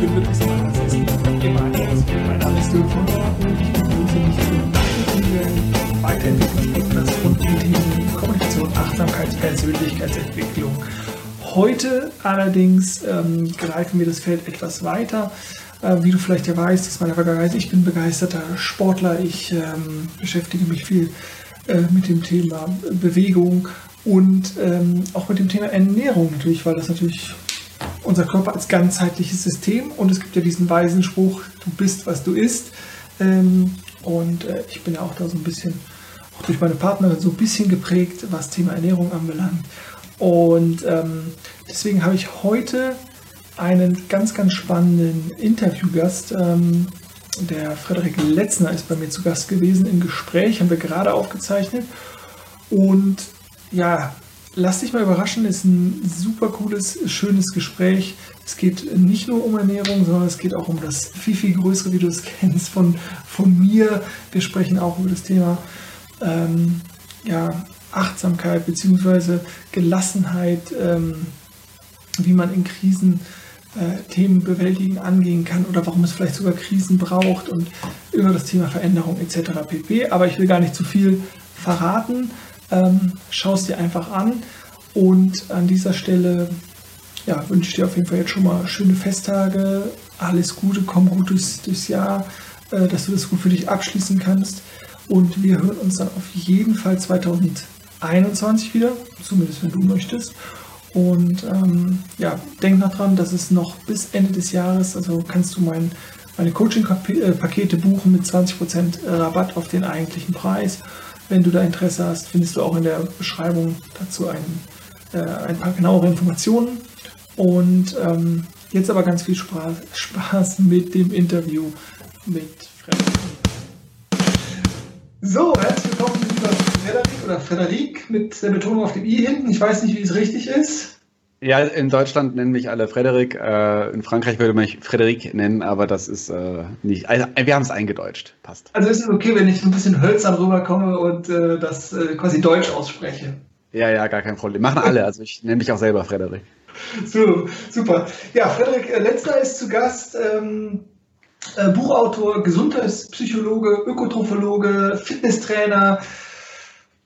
Wirklich so anders essen. Immer anders. Mein Name ist Dirk von und ich begrüße dich zu rund um Themen Kommunikation, Achtsamkeit, Persönlichkeitsentwicklung. Heute allerdings ähm, greifen wir das Feld etwas weiter. Äh, wie du vielleicht ja weißt, aus meiner Vergangenheit, ich bin begeisterter Sportler. Ich ähm, beschäftige mich viel äh, mit dem Thema Bewegung und ähm, auch mit dem Thema Ernährung natürlich, weil das natürlich unser Körper als ganzheitliches System und es gibt ja diesen weisen Spruch, du bist, was du isst. Ähm, und äh, ich bin ja auch da so ein bisschen, auch durch meine Partnerin, so ein bisschen geprägt, was Thema Ernährung anbelangt. Und ähm, deswegen habe ich heute einen ganz, ganz spannenden Interviewgast. Ähm, der Frederik Letzner ist bei mir zu Gast gewesen. Im Gespräch haben wir gerade aufgezeichnet. Und ja, lass dich mal überraschen, ist ein super cooles, schönes Gespräch. Es geht nicht nur um Ernährung, sondern es geht auch um das viel, viel größere, wie du es kennst, von, von mir. Wir sprechen auch über das Thema ähm, ja, Achtsamkeit bzw. Gelassenheit, ähm, wie man in Krisen äh, Themen bewältigen, angehen kann oder warum es vielleicht sogar Krisen braucht und über das Thema Veränderung etc. pp. Aber ich will gar nicht zu viel verraten. Ähm, Schau es dir einfach an und an dieser Stelle ja, wünsche ich dir auf jeden Fall jetzt schon mal schöne Festtage, alles Gute, komm gut durchs, durchs Jahr, äh, dass du das gut für dich abschließen kannst. Und wir hören uns dann auf jeden Fall 2021 wieder, zumindest wenn du möchtest. Und ähm, ja, denk noch dran, dass es noch bis Ende des Jahres, also kannst du mein, meine Coaching-Pakete buchen mit 20% Rabatt auf den eigentlichen Preis. Wenn du da Interesse hast, findest du auch in der Beschreibung dazu ein, äh, ein paar genauere Informationen. Und ähm, jetzt aber ganz viel Spaß, Spaß mit dem Interview mit Frederik. So, herzlich willkommen, lieber Frederik oder Frederik mit der Betonung auf dem I hinten. Ich weiß nicht, wie es richtig ist. Ja, in Deutschland nennen mich alle Frederik. Äh, in Frankreich würde man mich Frederik nennen, aber das ist äh, nicht. Also, wir haben es eingedeutscht. Passt. Also ist es okay, wenn ich so ein bisschen hölzern rüberkomme und äh, das äh, quasi Deutsch ausspreche? Ja, ja, gar kein Problem. Machen alle. Also ich nenne mich auch selber Frederik. So, super. Ja, Frederik äh, Letzter ist zu Gast. Ähm, äh, Buchautor, Gesundheitspsychologe, Ökotrophologe, Fitnesstrainer,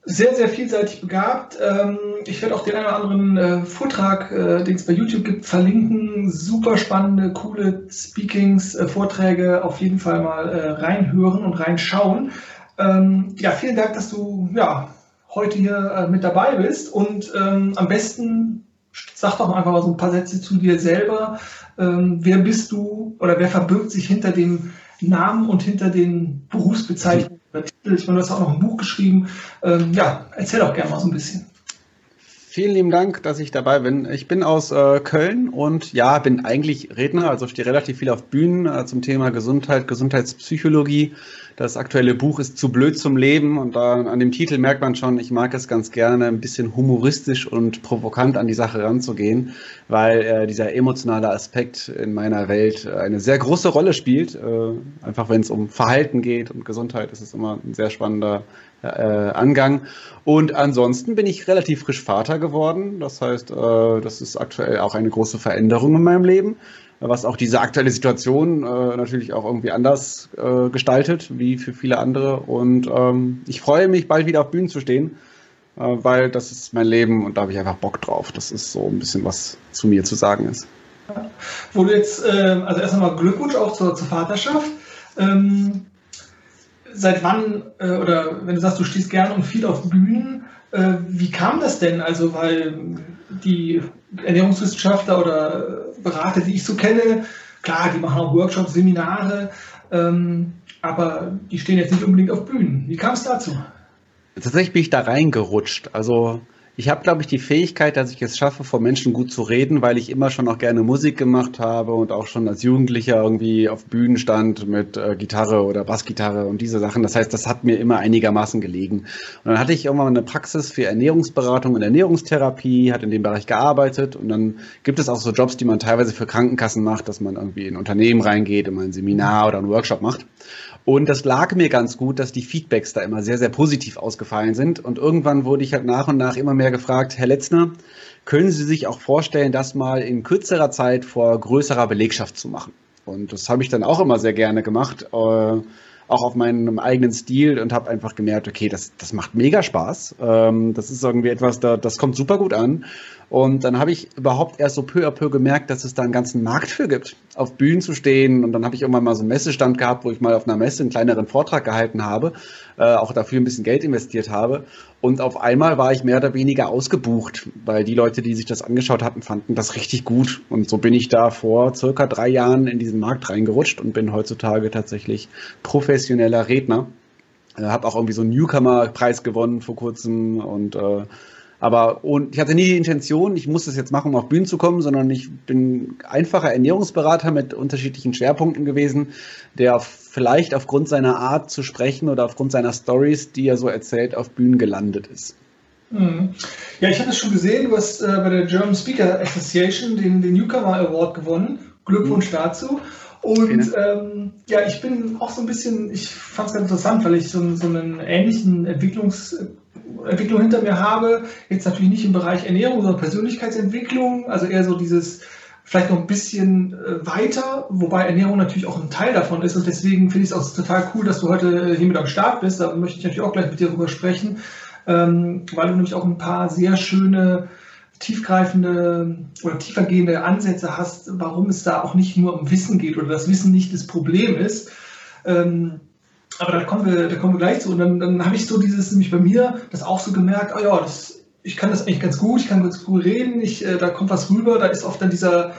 sehr, sehr vielseitig begabt. Ähm, ich werde auch den einen oder anderen äh, Vortrag, äh, den es bei YouTube gibt, verlinken. Super spannende, coole Speakings, äh, Vorträge auf jeden Fall mal reinhören und reinschauen. Ähm, ja, vielen Dank, dass du ja, heute hier mit dabei bist und ähm, am besten sag doch einfach mal so ein paar Sätze zu dir selber. Ähm, wer bist du oder wer verbirgt sich hinter dem Namen und hinter den Berufsbezeichnungen oder Titel? Ich meine, du hast auch noch ein Buch geschrieben. Ähm, ja, erzähl doch gerne mal so ein bisschen. Vielen lieben Dank, dass ich dabei bin. Ich bin aus äh, Köln und ja, bin eigentlich Redner, also stehe relativ viel auf Bühnen äh, zum Thema Gesundheit, Gesundheitspsychologie. Das aktuelle Buch ist Zu blöd zum Leben und da an dem Titel merkt man schon, ich mag es ganz gerne, ein bisschen humoristisch und provokant an die Sache ranzugehen, weil äh, dieser emotionale Aspekt in meiner Welt äh, eine sehr große Rolle spielt. Äh, einfach wenn es um Verhalten geht und Gesundheit, ist es immer ein sehr spannender äh, Angang. Und ansonsten bin ich relativ frisch Vater geworden. Das heißt, äh, das ist aktuell auch eine große Veränderung in meinem Leben was auch diese aktuelle Situation äh, natürlich auch irgendwie anders äh, gestaltet, wie für viele andere. Und ähm, ich freue mich, bald wieder auf Bühnen zu stehen, äh, weil das ist mein Leben und da habe ich einfach Bock drauf. Das ist so ein bisschen, was zu mir zu sagen ist. Wo du jetzt, ähm, also erst einmal Glückwunsch auch zur, zur Vaterschaft. Ähm, seit wann, äh, oder wenn du sagst, du stehst gern und viel auf Bühnen, äh, wie kam das denn? Also, weil die Ernährungswissenschaftler oder Berater, die ich so kenne, klar, die machen auch Workshops, Seminare, ähm, aber die stehen jetzt nicht unbedingt auf Bühnen. Wie kam es dazu? Tatsächlich bin ich da reingerutscht. Also ich habe, glaube ich, die Fähigkeit, dass ich es schaffe, vor Menschen gut zu reden, weil ich immer schon auch gerne Musik gemacht habe und auch schon als Jugendlicher irgendwie auf Bühnen stand mit äh, Gitarre oder Bassgitarre und diese Sachen. Das heißt, das hat mir immer einigermaßen gelegen. Und dann hatte ich irgendwann eine Praxis für Ernährungsberatung und Ernährungstherapie, hat in dem Bereich gearbeitet und dann gibt es auch so Jobs, die man teilweise für Krankenkassen macht, dass man irgendwie in ein Unternehmen reingeht, immer ein Seminar oder einen Workshop macht. Und das lag mir ganz gut, dass die Feedbacks da immer sehr, sehr positiv ausgefallen sind. Und irgendwann wurde ich halt nach und nach immer mehr gefragt, Herr Letzner, können Sie sich auch vorstellen, das mal in kürzerer Zeit vor größerer Belegschaft zu machen? Und das habe ich dann auch immer sehr gerne gemacht. Äh, auch auf meinem eigenen Stil und habe einfach gemerkt, okay, das, das macht mega Spaß. Ähm, das ist irgendwie etwas, da, das kommt super gut an. Und dann habe ich überhaupt erst so peu à peu gemerkt, dass es da einen ganzen Markt für gibt, auf Bühnen zu stehen. Und dann habe ich irgendwann mal so einen Messestand gehabt, wo ich mal auf einer Messe einen kleineren Vortrag gehalten habe, äh, auch dafür ein bisschen Geld investiert habe. Und auf einmal war ich mehr oder weniger ausgebucht, weil die Leute, die sich das angeschaut hatten, fanden das richtig gut. Und so bin ich da vor circa drei Jahren in diesen Markt reingerutscht und bin heutzutage tatsächlich professioneller Redner. Äh, habe auch irgendwie so einen Newcomer-Preis gewonnen vor kurzem und äh, aber und ich hatte nie die Intention, ich muss das jetzt machen, um auf Bühnen zu kommen, sondern ich bin einfacher Ernährungsberater mit unterschiedlichen Schwerpunkten gewesen, der vielleicht aufgrund seiner Art zu sprechen oder aufgrund seiner Stories, die er so erzählt, auf Bühnen gelandet ist. Mhm. Ja, ich hatte es schon gesehen, du hast äh, bei der German Speaker Association den, den Newcomer Award gewonnen. Glückwunsch mhm. dazu. Und ähm, ja, ich bin auch so ein bisschen, ich fand es ganz interessant, weil ich so, so einen ähnlichen Entwicklungs Entwicklung hinter mir habe. Jetzt natürlich nicht im Bereich Ernährung, sondern Persönlichkeitsentwicklung. Also eher so dieses vielleicht noch ein bisschen äh, weiter, wobei Ernährung natürlich auch ein Teil davon ist. Und deswegen finde ich es auch total cool, dass du heute hier mit am Start bist. Da möchte ich natürlich auch gleich mit dir darüber sprechen, ähm, weil du nämlich auch ein paar sehr schöne tiefgreifende oder tiefergehende Ansätze hast, warum es da auch nicht nur um Wissen geht oder das Wissen nicht das Problem ist. Ähm, aber da kommen wir, da kommen wir gleich zu. Und dann, dann habe ich so dieses, nämlich bei mir, das auch so gemerkt, oh ja, das, ich kann das eigentlich ganz gut, ich kann ganz gut reden, ich, äh, da kommt was rüber, da ist oft dann dieser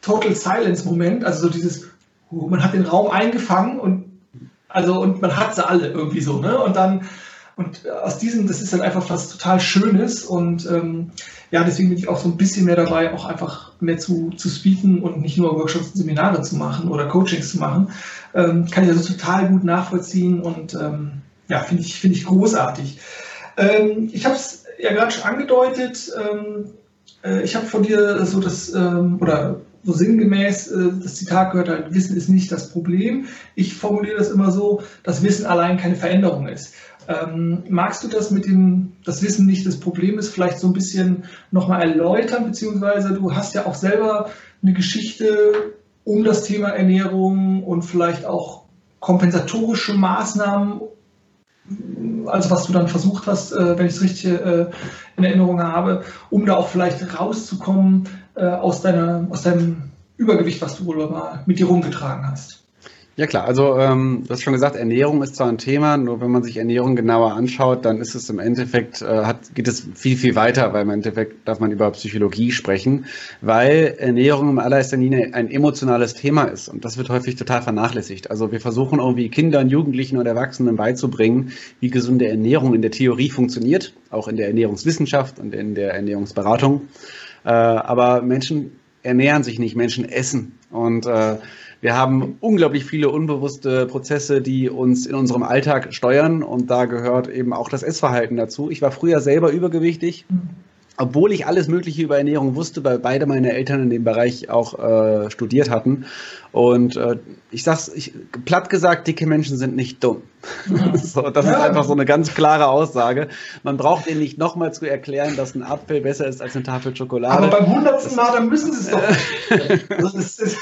Total Silence-Moment, also so dieses, uh, man hat den Raum eingefangen und also und man hat sie alle irgendwie so, ne? Und dann und aus diesem, das ist dann einfach was total Schönes und ähm, ja, deswegen bin ich auch so ein bisschen mehr dabei, auch einfach mehr zu, zu speaken und nicht nur Workshops und Seminare zu machen oder Coachings zu machen. Ähm, kann ich also total gut nachvollziehen und ähm, ja, finde ich, finde ich großartig. Ähm, ich habe es ja gerade schon angedeutet, ähm, äh, ich habe von dir so das, ähm, oder so sinngemäß äh, das Zitat gehört, halt, Wissen ist nicht das Problem. Ich formuliere das immer so, dass Wissen allein keine Veränderung ist. Ähm, magst du das mit dem, das Wissen nicht das Problem ist, vielleicht so ein bisschen nochmal erläutern, beziehungsweise du hast ja auch selber eine Geschichte um das Thema Ernährung und vielleicht auch kompensatorische Maßnahmen, also was du dann versucht hast, äh, wenn ich es richtig äh, in Erinnerung habe, um da auch vielleicht rauszukommen äh, aus, deiner, aus deinem Übergewicht, was du wohl mal mit dir rumgetragen hast. Ja klar, also ähm, du hast schon gesagt, Ernährung ist zwar ein Thema, nur wenn man sich Ernährung genauer anschaut, dann ist es im Endeffekt, äh, hat, geht es viel, viel weiter, weil im Endeffekt darf man über Psychologie sprechen, weil Ernährung im allererster Linie ein emotionales Thema ist und das wird häufig total vernachlässigt. Also wir versuchen irgendwie Kindern, Jugendlichen und Erwachsenen beizubringen, wie gesunde Ernährung in der Theorie funktioniert, auch in der Ernährungswissenschaft und in der Ernährungsberatung. Äh, aber Menschen ernähren sich nicht, Menschen essen und äh, wir haben unglaublich viele unbewusste Prozesse, die uns in unserem Alltag steuern und da gehört eben auch das Essverhalten dazu. Ich war früher selber übergewichtig. Obwohl ich alles Mögliche über Ernährung wusste, weil beide meine Eltern in dem Bereich auch äh, studiert hatten. Und äh, ich sag's, ich, platt gesagt, dicke Menschen sind nicht dumm. Ja. so, das ja. ist einfach so eine ganz klare Aussage. Man braucht ihnen nicht nochmal zu erklären, dass ein Apfel besser ist als eine Tafel Schokolade. Aber beim hundertsten Mal, dann müssen sie es doch. das ist,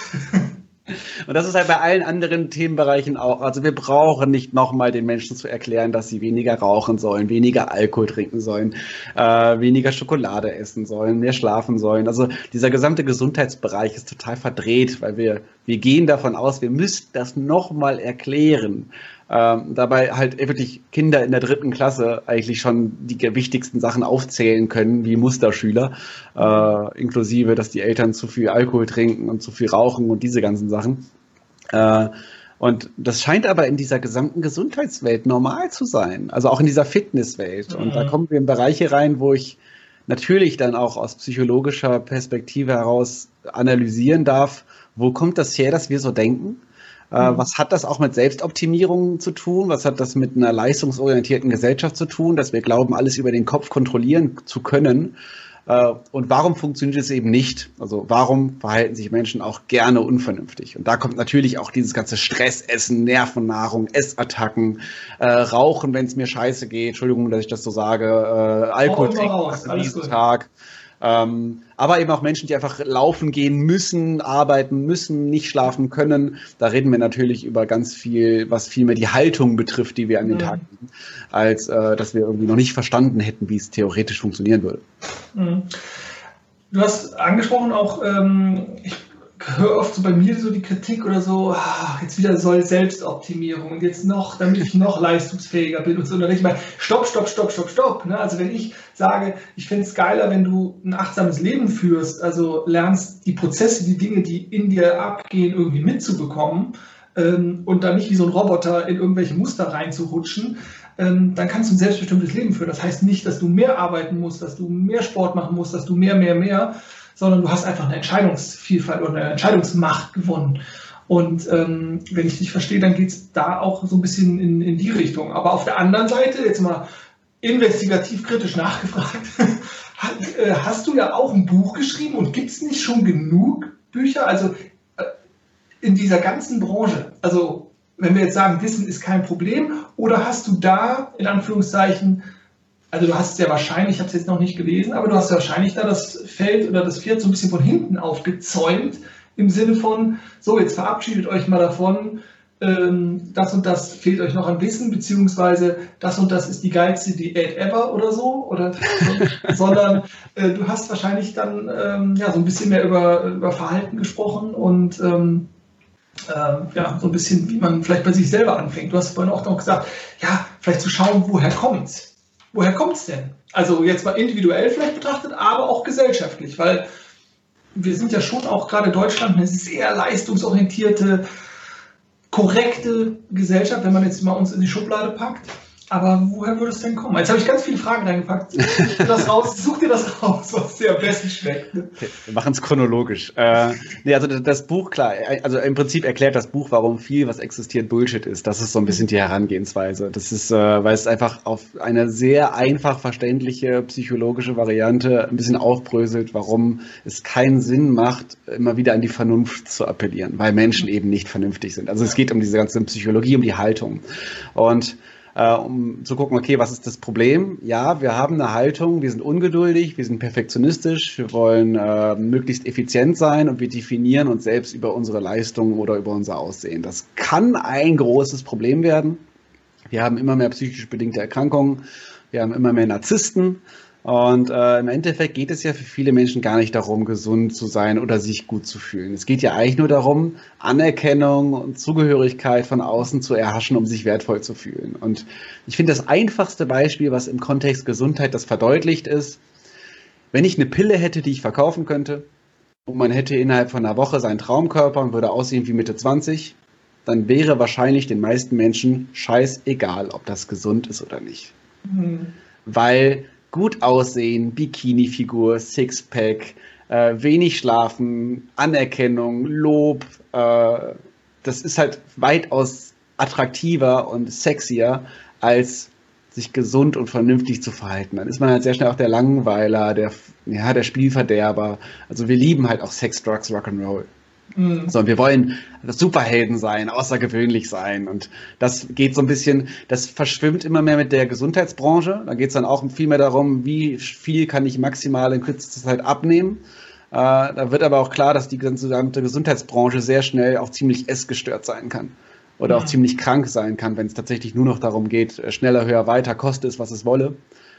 und das ist halt bei allen anderen Themenbereichen auch. Also wir brauchen nicht nochmal den Menschen zu erklären, dass sie weniger rauchen sollen, weniger Alkohol trinken sollen, äh, weniger Schokolade essen sollen, mehr schlafen sollen. Also dieser gesamte Gesundheitsbereich ist total verdreht, weil wir, wir gehen davon aus, wir müssten das nochmal erklären. Ähm, dabei halt wirklich Kinder in der dritten Klasse eigentlich schon die wichtigsten Sachen aufzählen können, wie Musterschüler, äh, inklusive, dass die Eltern zu viel Alkohol trinken und zu viel rauchen und diese ganzen Sachen. Äh, und das scheint aber in dieser gesamten Gesundheitswelt normal zu sein, also auch in dieser Fitnesswelt. Und mhm. da kommen wir in Bereiche rein, wo ich natürlich dann auch aus psychologischer Perspektive heraus analysieren darf, wo kommt das her, dass wir so denken? Äh, mhm. Was hat das auch mit Selbstoptimierung zu tun? Was hat das mit einer leistungsorientierten Gesellschaft zu tun, dass wir glauben, alles über den Kopf kontrollieren zu können? Äh, und warum funktioniert es eben nicht? Also warum verhalten sich Menschen auch gerne unvernünftig? Und da kommt natürlich auch dieses ganze Stressessen, Nervennahrung, Essattacken, äh, Rauchen, wenn es mir scheiße geht. Entschuldigung, dass ich das so sage. Äh, Alkohol trinken jeden Tag. Ähm, aber eben auch Menschen, die einfach laufen gehen müssen, arbeiten müssen, nicht schlafen können. Da reden wir natürlich über ganz viel, was viel mehr die Haltung betrifft, die wir an den mhm. Tag legen, als äh, dass wir irgendwie noch nicht verstanden hätten, wie es theoretisch funktionieren würde. Mhm. Du hast angesprochen auch, ähm, ich höre oft so bei mir so die Kritik oder so, ach, jetzt wieder soll Selbstoptimierung und jetzt noch, damit ich noch leistungsfähiger bin und so. Und dann ich mal, stopp, stopp, stopp, stopp, stopp. Ne? Also wenn ich sage, ich finde es geiler, wenn du ein achtsames Leben führst, also lernst die Prozesse, die Dinge, die in dir abgehen, irgendwie mitzubekommen ähm, und dann nicht wie so ein Roboter in irgendwelche Muster reinzurutschen, ähm, dann kannst du ein selbstbestimmtes Leben führen. Das heißt nicht, dass du mehr arbeiten musst, dass du mehr Sport machen musst, dass du mehr, mehr, mehr, sondern du hast einfach eine Entscheidungsvielfalt oder eine Entscheidungsmacht gewonnen. Und ähm, wenn ich dich verstehe, dann geht es da auch so ein bisschen in, in die Richtung. Aber auf der anderen Seite, jetzt mal investigativ kritisch nachgefragt, äh, hast du ja auch ein Buch geschrieben und gibt es nicht schon genug Bücher? Also äh, in dieser ganzen Branche, also wenn wir jetzt sagen, Wissen ist kein Problem, oder hast du da in Anführungszeichen also du hast es ja wahrscheinlich, ich habe es jetzt noch nicht gelesen, aber du hast ja wahrscheinlich da das Feld oder das Pferd so ein bisschen von hinten aufgezäumt, im Sinne von, so, jetzt verabschiedet euch mal davon, ähm, das und das fehlt euch noch an Wissen, beziehungsweise das und das ist die geilste Diät ever oder so, oder, sondern äh, du hast wahrscheinlich dann ähm, ja, so ein bisschen mehr über, über Verhalten gesprochen und ähm, äh, ja, so ein bisschen, wie man vielleicht bei sich selber anfängt. Du hast vorhin auch noch gesagt, ja, vielleicht zu schauen, woher kommt's woher kommt es denn? Also jetzt mal individuell vielleicht betrachtet, aber auch gesellschaftlich, weil wir sind ja schon auch gerade Deutschland eine sehr leistungsorientierte, korrekte Gesellschaft, wenn man jetzt mal uns in die Schublade packt. Aber woher würde es denn kommen? Jetzt habe ich ganz viele Fragen reingepackt. Such dir das raus, such dir das raus, was dir am besten schmeckt. Okay, wir machen es chronologisch. Äh, nee, also das Buch, klar, also im Prinzip erklärt das Buch, warum viel, was existiert, Bullshit ist. Das ist so ein bisschen die Herangehensweise. Das ist, äh, weil es einfach auf eine sehr einfach verständliche psychologische Variante ein bisschen aufbröselt, warum es keinen Sinn macht, immer wieder an die Vernunft zu appellieren, weil Menschen eben nicht vernünftig sind. Also es geht um diese ganze Psychologie, um die Haltung. Und äh, um zu gucken, okay, was ist das Problem? Ja, wir haben eine Haltung, wir sind ungeduldig, wir sind perfektionistisch, wir wollen äh, möglichst effizient sein und wir definieren uns selbst über unsere Leistungen oder über unser Aussehen. Das kann ein großes Problem werden. Wir haben immer mehr psychisch bedingte Erkrankungen, wir haben immer mehr Narzissten und äh, im Endeffekt geht es ja für viele Menschen gar nicht darum, gesund zu sein oder sich gut zu fühlen. Es geht ja eigentlich nur darum, Anerkennung und Zugehörigkeit von außen zu erhaschen, um sich wertvoll zu fühlen. Und ich finde das einfachste Beispiel, was im Kontext Gesundheit das verdeutlicht ist, wenn ich eine Pille hätte, die ich verkaufen könnte, und man hätte innerhalb von einer Woche seinen Traumkörper und würde aussehen wie Mitte 20, dann wäre wahrscheinlich den meisten Menschen scheißegal, ob das gesund ist oder nicht. Mhm. Weil gut aussehen, Bikini-Figur, Sixpack, äh, wenig schlafen, Anerkennung, Lob. Äh, das ist halt weitaus attraktiver und sexier, als sich gesund und vernünftig zu verhalten. Dann ist man halt sehr schnell auch der Langweiler, der, ja, der Spielverderber. Also wir lieben halt auch Sex, Drugs, Rock'n'Roll. Mhm. So, und wir wollen Superhelden sein, außergewöhnlich sein. Und das geht so ein bisschen, das verschwimmt immer mehr mit der Gesundheitsbranche. Da geht es dann auch viel mehr darum, wie viel kann ich maximal in kürzester Zeit abnehmen. Äh, da wird aber auch klar, dass die gesamte Gesundheitsbranche sehr schnell auch ziemlich essgestört sein kann. Oder auch ziemlich krank sein kann, wenn es tatsächlich nur noch darum geht, äh, schneller, höher, weiter, koste es, was es wolle.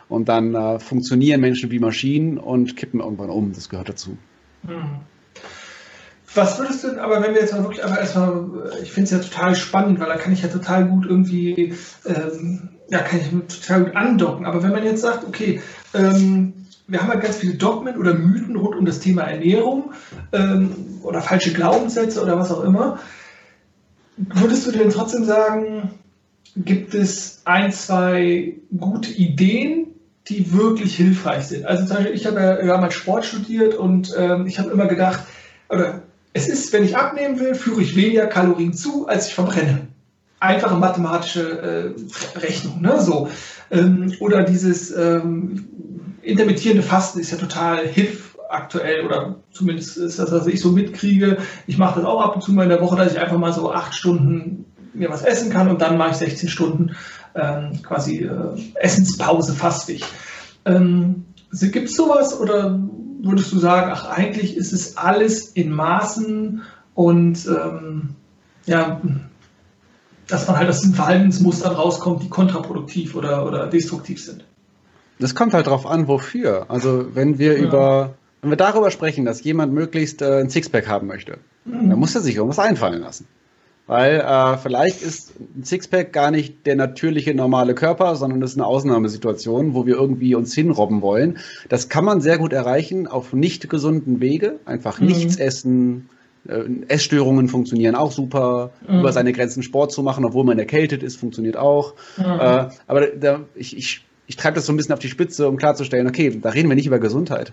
Und dann äh, funktionieren Menschen wie Maschinen und kippen irgendwann um. Das gehört dazu. Mhm. Was würdest du denn, aber wenn wir jetzt mal wirklich aber erstmal, ich finde es ja total spannend, weil da kann ich ja total gut irgendwie, ähm, ja, kann ich total gut andocken. Aber wenn man jetzt sagt, okay, ähm, wir haben ja ganz viele Dogmen oder Mythen rund um das Thema Ernährung ähm, oder falsche Glaubenssätze oder was auch immer, würdest du denn trotzdem sagen, gibt es ein, zwei gute Ideen, die wirklich hilfreich sind? Also zum Beispiel, ich habe ja damals Sport studiert und ähm, ich habe immer gedacht, oder es ist, wenn ich abnehmen will, führe ich weniger Kalorien zu, als ich verbrenne. Einfache mathematische äh, Rechnung. Ne? So. Ähm, oder dieses ähm, intermittierende Fasten ist ja total hip aktuell oder zumindest ist das, was ich so mitkriege. Ich mache das auch ab und zu mal in der Woche, dass ich einfach mal so acht Stunden mir was essen kann und dann mache ich 16 Stunden ähm, quasi äh, Essenspause fastig. Ähm, Gibt es sowas oder würdest du sagen, ach, eigentlich ist es alles in Maßen und ähm, ja, dass man halt aus den Verhaltensmustern rauskommt, die kontraproduktiv oder, oder destruktiv sind. Das kommt halt drauf an, wofür. Also wenn wir ja. über, wenn wir darüber sprechen, dass jemand möglichst äh, ein Sixpack haben möchte, mhm. dann muss er sich irgendwas einfallen lassen. Weil äh, vielleicht ist ein Sixpack gar nicht der natürliche normale Körper, sondern das ist eine Ausnahmesituation, wo wir irgendwie uns hinrobben wollen. Das kann man sehr gut erreichen auf nicht gesunden Wege. Einfach mhm. nichts essen, äh, Essstörungen funktionieren auch super. Mhm. Über seine Grenzen Sport zu machen, obwohl man erkältet ist, funktioniert auch. Mhm. Äh, aber da, ich, ich, ich treibe das so ein bisschen auf die Spitze, um klarzustellen, okay, da reden wir nicht über Gesundheit.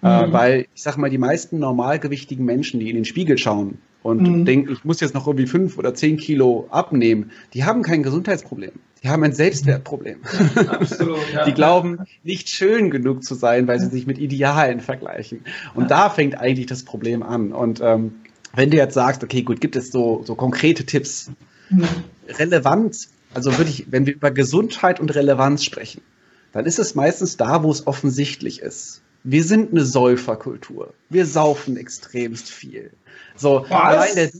Äh, mhm. Äh, weil ich sag mal, die meisten normalgewichtigen Menschen, die in den Spiegel schauen und mhm. denken, ich muss jetzt noch irgendwie fünf oder zehn Kilo abnehmen, die haben kein Gesundheitsproblem. Die haben ein Selbstwertproblem. Absolut, ja. Die glauben, nicht schön genug zu sein, weil sie sich mit Idealen vergleichen. Und ja. da fängt eigentlich das Problem an. Und ähm, wenn du jetzt sagst, okay, gut, gibt es so, so konkrete Tipps, mhm. Relevanz, also würde ich, wenn wir über Gesundheit und Relevanz sprechen, dann ist es meistens da, wo es offensichtlich ist. Wir sind eine Säuferkultur. Wir saufen extremst viel. So, allein der,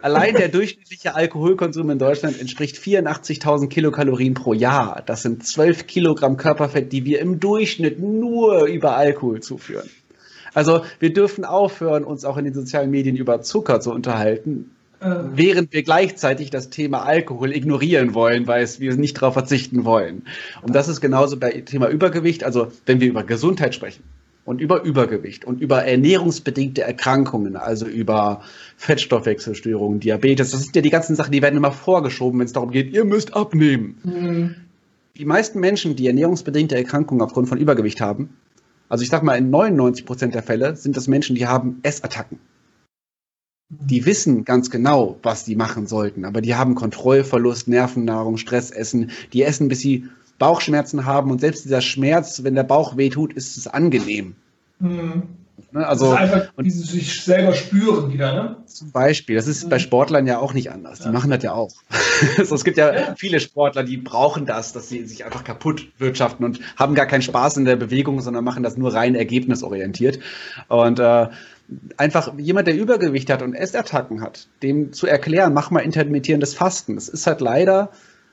allein der, durchschnittliche Alkoholkonsum in Deutschland entspricht 84.000 Kilokalorien pro Jahr. Das sind 12 Kilogramm Körperfett, die wir im Durchschnitt nur über Alkohol zuführen. Also wir dürfen aufhören, uns auch in den sozialen Medien über Zucker zu unterhalten. Während wir gleichzeitig das Thema Alkohol ignorieren wollen, weil es, wir nicht darauf verzichten wollen. Und das ist genauso bei Thema Übergewicht. Also wenn wir über Gesundheit sprechen und über Übergewicht und über ernährungsbedingte Erkrankungen, also über Fettstoffwechselstörungen, Diabetes, das sind ja die ganzen Sachen, die werden immer vorgeschoben, wenn es darum geht, ihr müsst abnehmen. Mhm. Die meisten Menschen, die ernährungsbedingte Erkrankungen aufgrund von Übergewicht haben, also ich sag mal, in 99 Prozent der Fälle sind das Menschen, die haben Essattacken. Die wissen ganz genau, was die machen sollten, aber die haben Kontrollverlust, Nervennahrung, Stressessen. Die essen, bis sie Bauchschmerzen haben und selbst dieser Schmerz, wenn der Bauch wehtut, ist es angenehm. Mhm. Ne? Also, einfach und dieses sich selber spüren wieder, ne? Zum Beispiel. Das ist mhm. bei Sportlern ja auch nicht anders. Die ja. machen das ja auch. also, es gibt ja, ja, viele Sportler, die brauchen das, dass sie sich einfach kaputt wirtschaften und haben gar keinen Spaß in der Bewegung, sondern machen das nur rein ergebnisorientiert. Und äh, einfach jemand, der Übergewicht hat und Essattacken hat, dem zu erklären, mach mal intermittierendes Fasten. Das ist halt leider,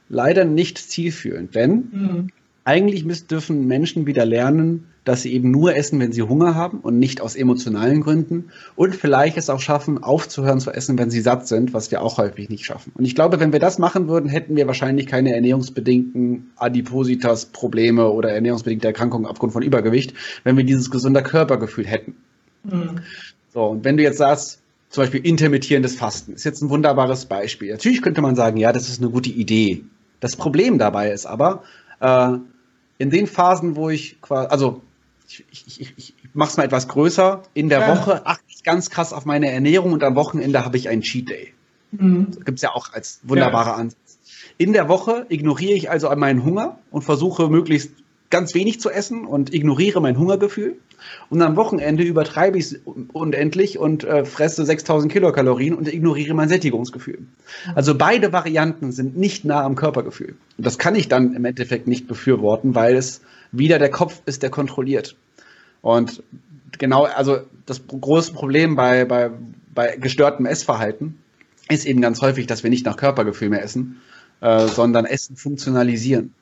leider nicht zielführend. Denn mhm. eigentlich dürfen Menschen wieder lernen, dass sie eben nur essen, wenn sie Hunger haben und nicht aus emotionalen Gründen und vielleicht es auch schaffen, aufzuhören zu essen, wenn sie satt sind, was wir auch häufig nicht schaffen. Und ich glaube, wenn wir das machen würden, hätten wir wahrscheinlich keine ernährungsbedingten Adipositas-Probleme oder ernährungsbedingte Erkrankungen aufgrund von Übergewicht, wenn wir dieses gesunde Körpergefühl hätten. Mhm. So, und wenn du jetzt sagst, zum Beispiel intermittierendes Fasten ist jetzt ein wunderbares Beispiel. Natürlich könnte man sagen, ja, das ist eine gute Idee. Das Problem dabei ist aber, äh, in den Phasen, wo ich quasi, also ich, ich, ich, ich mache es mal etwas größer. In der ja. Woche achte ich ganz krass auf meine Ernährung und am Wochenende habe ich einen Cheat Day. Mhm. Gibt es ja auch als wunderbarer ja. Ansatz. In der Woche ignoriere ich also meinen Hunger und versuche möglichst ganz wenig zu essen und ignoriere mein Hungergefühl. Und am Wochenende übertreibe ich es unendlich und äh, fresse 6000 Kilokalorien und ignoriere mein Sättigungsgefühl. Also beide Varianten sind nicht nah am Körpergefühl. Und das kann ich dann im Endeffekt nicht befürworten, weil es wieder der Kopf ist, der kontrolliert. Und genau, also das große Problem bei, bei, bei gestörtem Essverhalten ist eben ganz häufig, dass wir nicht nach Körpergefühl mehr essen, äh, sondern Essen funktionalisieren.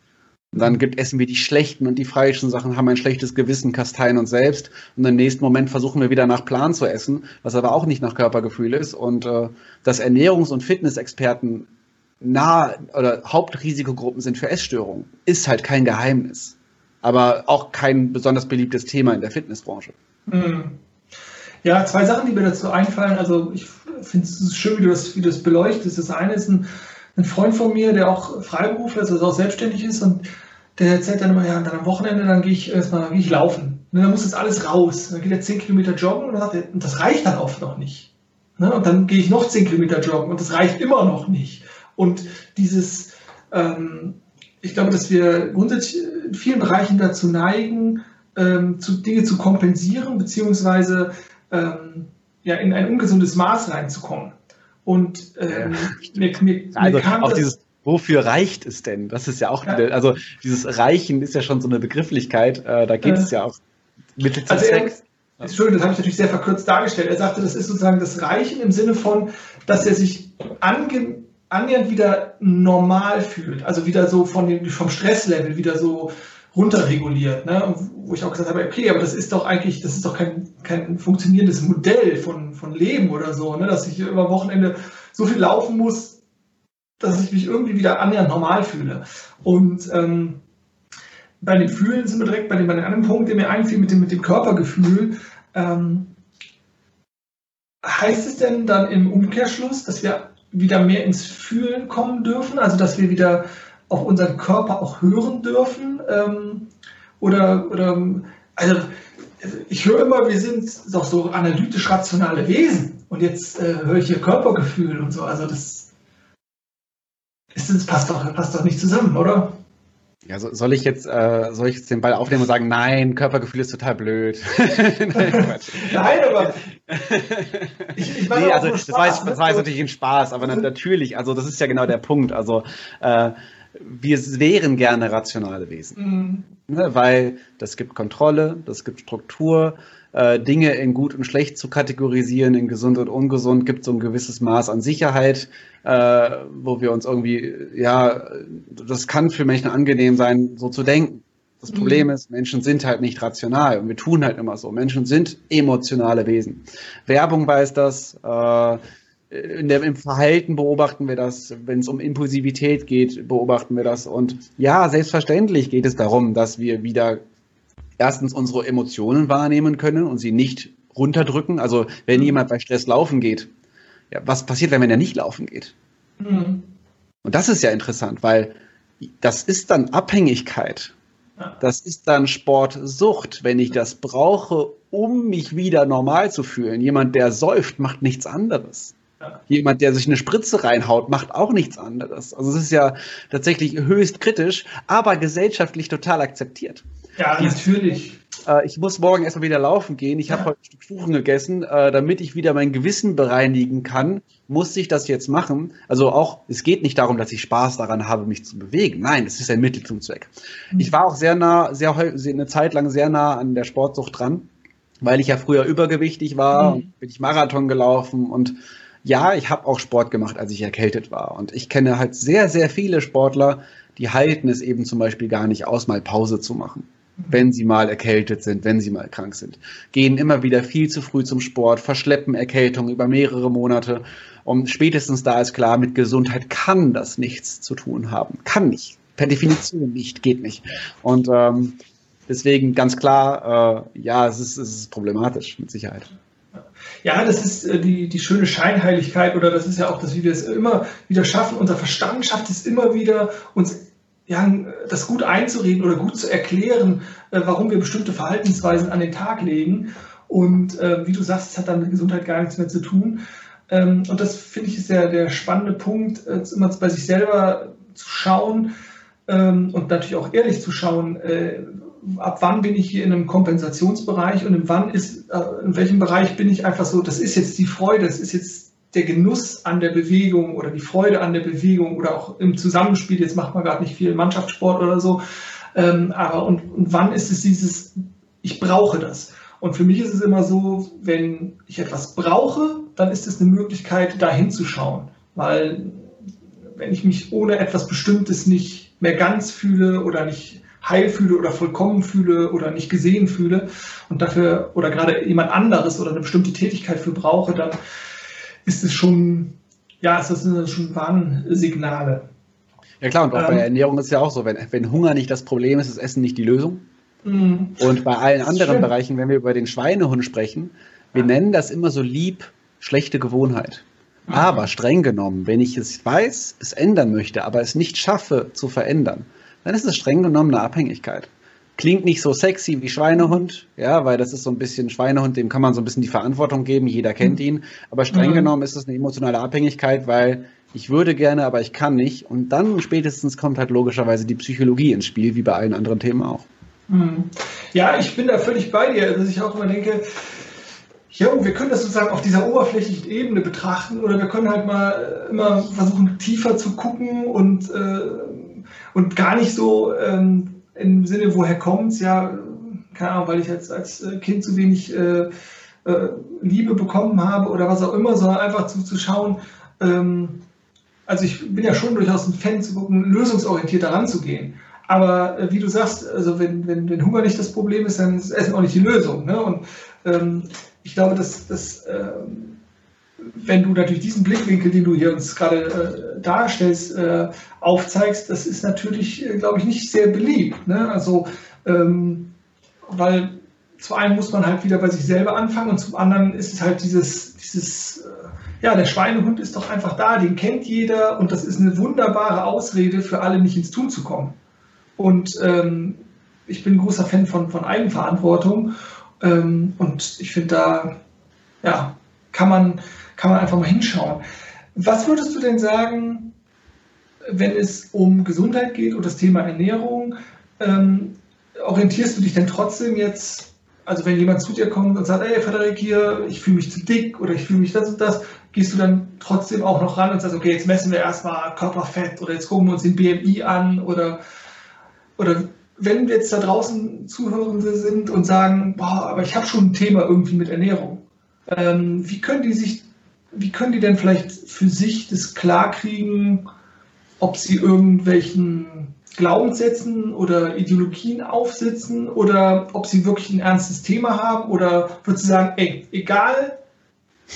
Und dann gibt Essen wir die schlechten und die falschen Sachen, haben ein schlechtes Gewissen, kasteien uns selbst. Und im nächsten Moment versuchen wir wieder nach Plan zu essen, was aber auch nicht nach Körpergefühl ist. Und äh, dass Ernährungs- und Fitnessexperten nah oder Hauptrisikogruppen sind für Essstörungen, ist halt kein Geheimnis. Aber auch kein besonders beliebtes Thema in der Fitnessbranche. Mhm. Ja, zwei Sachen, die mir dazu einfallen. Also ich finde es schön, wie du, das, wie du das beleuchtest. Das eine ist ein, ein Freund von mir, der auch Freiberufler ist, also auch selbstständig ist und der erzählt dann immer, ja, dann am Wochenende, dann gehe ich erstmal gehe ich laufen. Und dann muss das alles raus. Dann geht er 10 Kilometer joggen und, sagt er, und das reicht dann oft noch nicht. Ne? Und dann gehe ich noch 10 Kilometer joggen und das reicht immer noch nicht. Und dieses, ähm, ich glaube, dass wir grundsätzlich in vielen Bereichen dazu neigen, ähm, zu, Dinge zu kompensieren, beziehungsweise ähm, ja, in ein ungesundes Maß reinzukommen. Und ähm, mir, mir, also mir kam auf dieses Wofür reicht es denn? Das ist ja auch ja. wieder, also dieses Reichen ist ja schon so eine Begrifflichkeit, äh, da geht es ja auch Mittel zum also Zweck. Entschuldigung, das habe ich natürlich sehr verkürzt dargestellt. Er sagte, das ist sozusagen das Reichen im Sinne von, dass er sich ange, annähernd wieder normal fühlt. Also wieder so von dem, vom Stresslevel wieder so runterreguliert. Ne? Wo ich auch gesagt habe, okay, aber das ist doch eigentlich, das ist doch kein, kein funktionierendes Modell von, von Leben oder so, ne? dass ich über Wochenende so viel laufen muss, dass ich mich irgendwie wieder annähernd normal fühle. Und ähm, bei den Fühlen sind wir direkt bei dem, bei dem anderen Punkt, der mir einfiel, mit dem, mit dem Körpergefühl. Ähm, heißt es denn dann im Umkehrschluss, dass wir wieder mehr ins Fühlen kommen dürfen? Also, dass wir wieder auf unseren Körper auch hören dürfen? Ähm, oder, oder, also, ich höre immer, wir sind doch so analytisch rationale Wesen. Und jetzt äh, höre ich hier Körpergefühl und so. Also, das, das passt, doch, passt doch nicht zusammen, oder? Ja, so, soll ich jetzt, äh, soll ich jetzt den Ball aufnehmen und sagen, nein, Körpergefühl ist total blöd. nein, nein, aber ich, ich meine nee, also, Spaß, das, war jetzt, das war jetzt natürlich ein Spaß, aber natürlich, also das ist ja genau der Punkt. Also äh, wir wären gerne rationale Wesen, mhm. ne, weil das gibt Kontrolle, das gibt Struktur, äh, Dinge in gut und schlecht zu kategorisieren, in gesund und ungesund, gibt so ein gewisses Maß an Sicherheit, äh, wo wir uns irgendwie, ja, das kann für Menschen angenehm sein, so zu denken. Das mhm. Problem ist, Menschen sind halt nicht rational und wir tun halt immer so. Menschen sind emotionale Wesen. Werbung weiß das, äh, in der, im Verhalten beobachten wir das, wenn es um Impulsivität geht, beobachten wir das. Und ja, selbstverständlich geht es darum, dass wir wieder erstens unsere Emotionen wahrnehmen können und sie nicht runterdrücken. Also wenn mhm. jemand bei Stress laufen geht, ja, was passiert, wenn er nicht laufen geht? Mhm. Und das ist ja interessant, weil das ist dann Abhängigkeit. Das ist dann Sportsucht, wenn ich das brauche, um mich wieder normal zu fühlen. Jemand, der säuft, macht nichts anderes. Jemand, der sich eine Spritze reinhaut, macht auch nichts anderes. Also es ist ja tatsächlich höchst kritisch, aber gesellschaftlich total akzeptiert. Ja, natürlich. Äh, ich muss morgen erstmal wieder laufen gehen. Ich habe heute ein Stück Kuchen gegessen. Äh, damit ich wieder mein Gewissen bereinigen kann, muss ich das jetzt machen. Also auch, es geht nicht darum, dass ich Spaß daran habe, mich zu bewegen. Nein, es ist ein Mittel zum Zweck. Mhm. Ich war auch sehr nah, sehr eine Zeit lang sehr nah an der Sportsucht dran, weil ich ja früher übergewichtig war mhm. und bin ich Marathon gelaufen und ja, ich habe auch Sport gemacht, als ich erkältet war. Und ich kenne halt sehr, sehr viele Sportler, die halten es eben zum Beispiel gar nicht aus, mal Pause zu machen wenn sie mal erkältet sind, wenn sie mal krank sind. Gehen immer wieder viel zu früh zum Sport, verschleppen Erkältung über mehrere Monate. Und spätestens da ist klar, mit Gesundheit kann das nichts zu tun haben. Kann nicht. Per Definition nicht, geht nicht. Und ähm, deswegen ganz klar, äh, ja, es ist, es ist problematisch, mit Sicherheit. Ja, das ist äh, die, die schöne Scheinheiligkeit oder das ist ja auch das, wie wir es immer wieder schaffen. Unser Verstand schafft es immer wieder, uns ja, das gut einzureden oder gut zu erklären, äh, warum wir bestimmte Verhaltensweisen an den Tag legen. Und äh, wie du sagst, es hat dann mit Gesundheit gar nichts mehr zu tun. Ähm, und das finde ich ist der, der spannende Punkt, äh, immer bei sich selber zu schauen ähm, und natürlich auch ehrlich zu schauen, äh, ab wann bin ich hier in einem Kompensationsbereich und in wann ist, äh, in welchem Bereich bin ich einfach so, das ist jetzt die Freude, das ist jetzt der Genuss an der Bewegung oder die Freude an der Bewegung oder auch im Zusammenspiel, jetzt macht man gerade nicht viel Mannschaftssport oder so, ähm, aber und, und wann ist es dieses, ich brauche das? Und für mich ist es immer so, wenn ich etwas brauche, dann ist es eine Möglichkeit, da hinzuschauen. Weil wenn ich mich ohne etwas Bestimmtes nicht mehr ganz fühle oder nicht heil fühle oder vollkommen fühle oder nicht gesehen fühle und dafür oder gerade jemand anderes oder eine bestimmte Tätigkeit für brauche, dann ist es schon, ja, ist das schon Warnsignale. Ja klar, und auch ähm, bei der Ernährung ist es ja auch so, wenn, wenn Hunger nicht das Problem ist, ist Essen nicht die Lösung. Mhm. Und bei allen anderen schön. Bereichen, wenn wir über den Schweinehund sprechen, wir nennen das immer so lieb schlechte Gewohnheit. Mhm. Aber streng genommen, wenn ich es weiß, es ändern möchte, aber es nicht schaffe zu verändern, dann ist es streng genommen eine Abhängigkeit. Klingt nicht so sexy wie Schweinehund, ja, weil das ist so ein bisschen Schweinehund, dem kann man so ein bisschen die Verantwortung geben, jeder kennt mhm. ihn. Aber streng mhm. genommen ist es eine emotionale Abhängigkeit, weil ich würde gerne, aber ich kann nicht. Und dann spätestens kommt halt logischerweise die Psychologie ins Spiel, wie bei allen anderen Themen auch. Mhm. Ja, ich bin da völlig bei dir, dass ich auch immer denke, ja, wir können das sozusagen auf dieser oberflächlichen Ebene betrachten oder wir können halt mal immer versuchen, tiefer zu gucken und, äh, und gar nicht so ähm, im Sinne, woher kommt es, ja, keine Ahnung, weil ich jetzt als äh, Kind zu wenig äh, äh, Liebe bekommen habe oder was auch immer, sondern einfach zu, zu schauen, ähm, also ich bin ja schon durchaus ein Fan zu gucken, lösungsorientiert daran zu gehen. Aber äh, wie du sagst, also wenn, wenn, wenn Hunger nicht das Problem ist, dann ist Essen auch nicht die Lösung. Ne? Und ähm, ich glaube, dass, dass ähm, wenn du natürlich diesen Blickwinkel, den du hier uns gerade äh, darstellst, äh, aufzeigst, das ist natürlich, äh, glaube ich, nicht sehr beliebt. Ne? Also, ähm, weil zum einen muss man halt wieder bei sich selber anfangen und zum anderen ist es halt dieses, dieses äh, ja, der Schweinehund ist doch einfach da, den kennt jeder und das ist eine wunderbare Ausrede für alle, nicht ins Tun zu kommen. Und ähm, ich bin ein großer Fan von, von Eigenverantwortung ähm, und ich finde, da ja, kann, man, kann man einfach mal hinschauen. Was würdest du denn sagen, wenn es um Gesundheit geht und das Thema Ernährung? Ähm, orientierst du dich denn trotzdem jetzt also wenn jemand zu dir kommt und sagt, ey Frederik hier, ich fühle mich zu dick oder ich fühle mich das und das, gehst du dann trotzdem auch noch ran und sagst, okay, jetzt messen wir erstmal Körperfett oder jetzt gucken wir uns den BMI an oder, oder wenn wir jetzt da draußen Zuhörende sind und sagen, boah, aber ich habe schon ein Thema irgendwie mit Ernährung, ähm, wie können die sich, wie können die denn vielleicht für sich das klarkriegen, ob sie irgendwelchen Glaubenssätzen oder Ideologien aufsitzen oder ob sie wirklich ein ernstes Thema haben oder würdest du sagen, ey, egal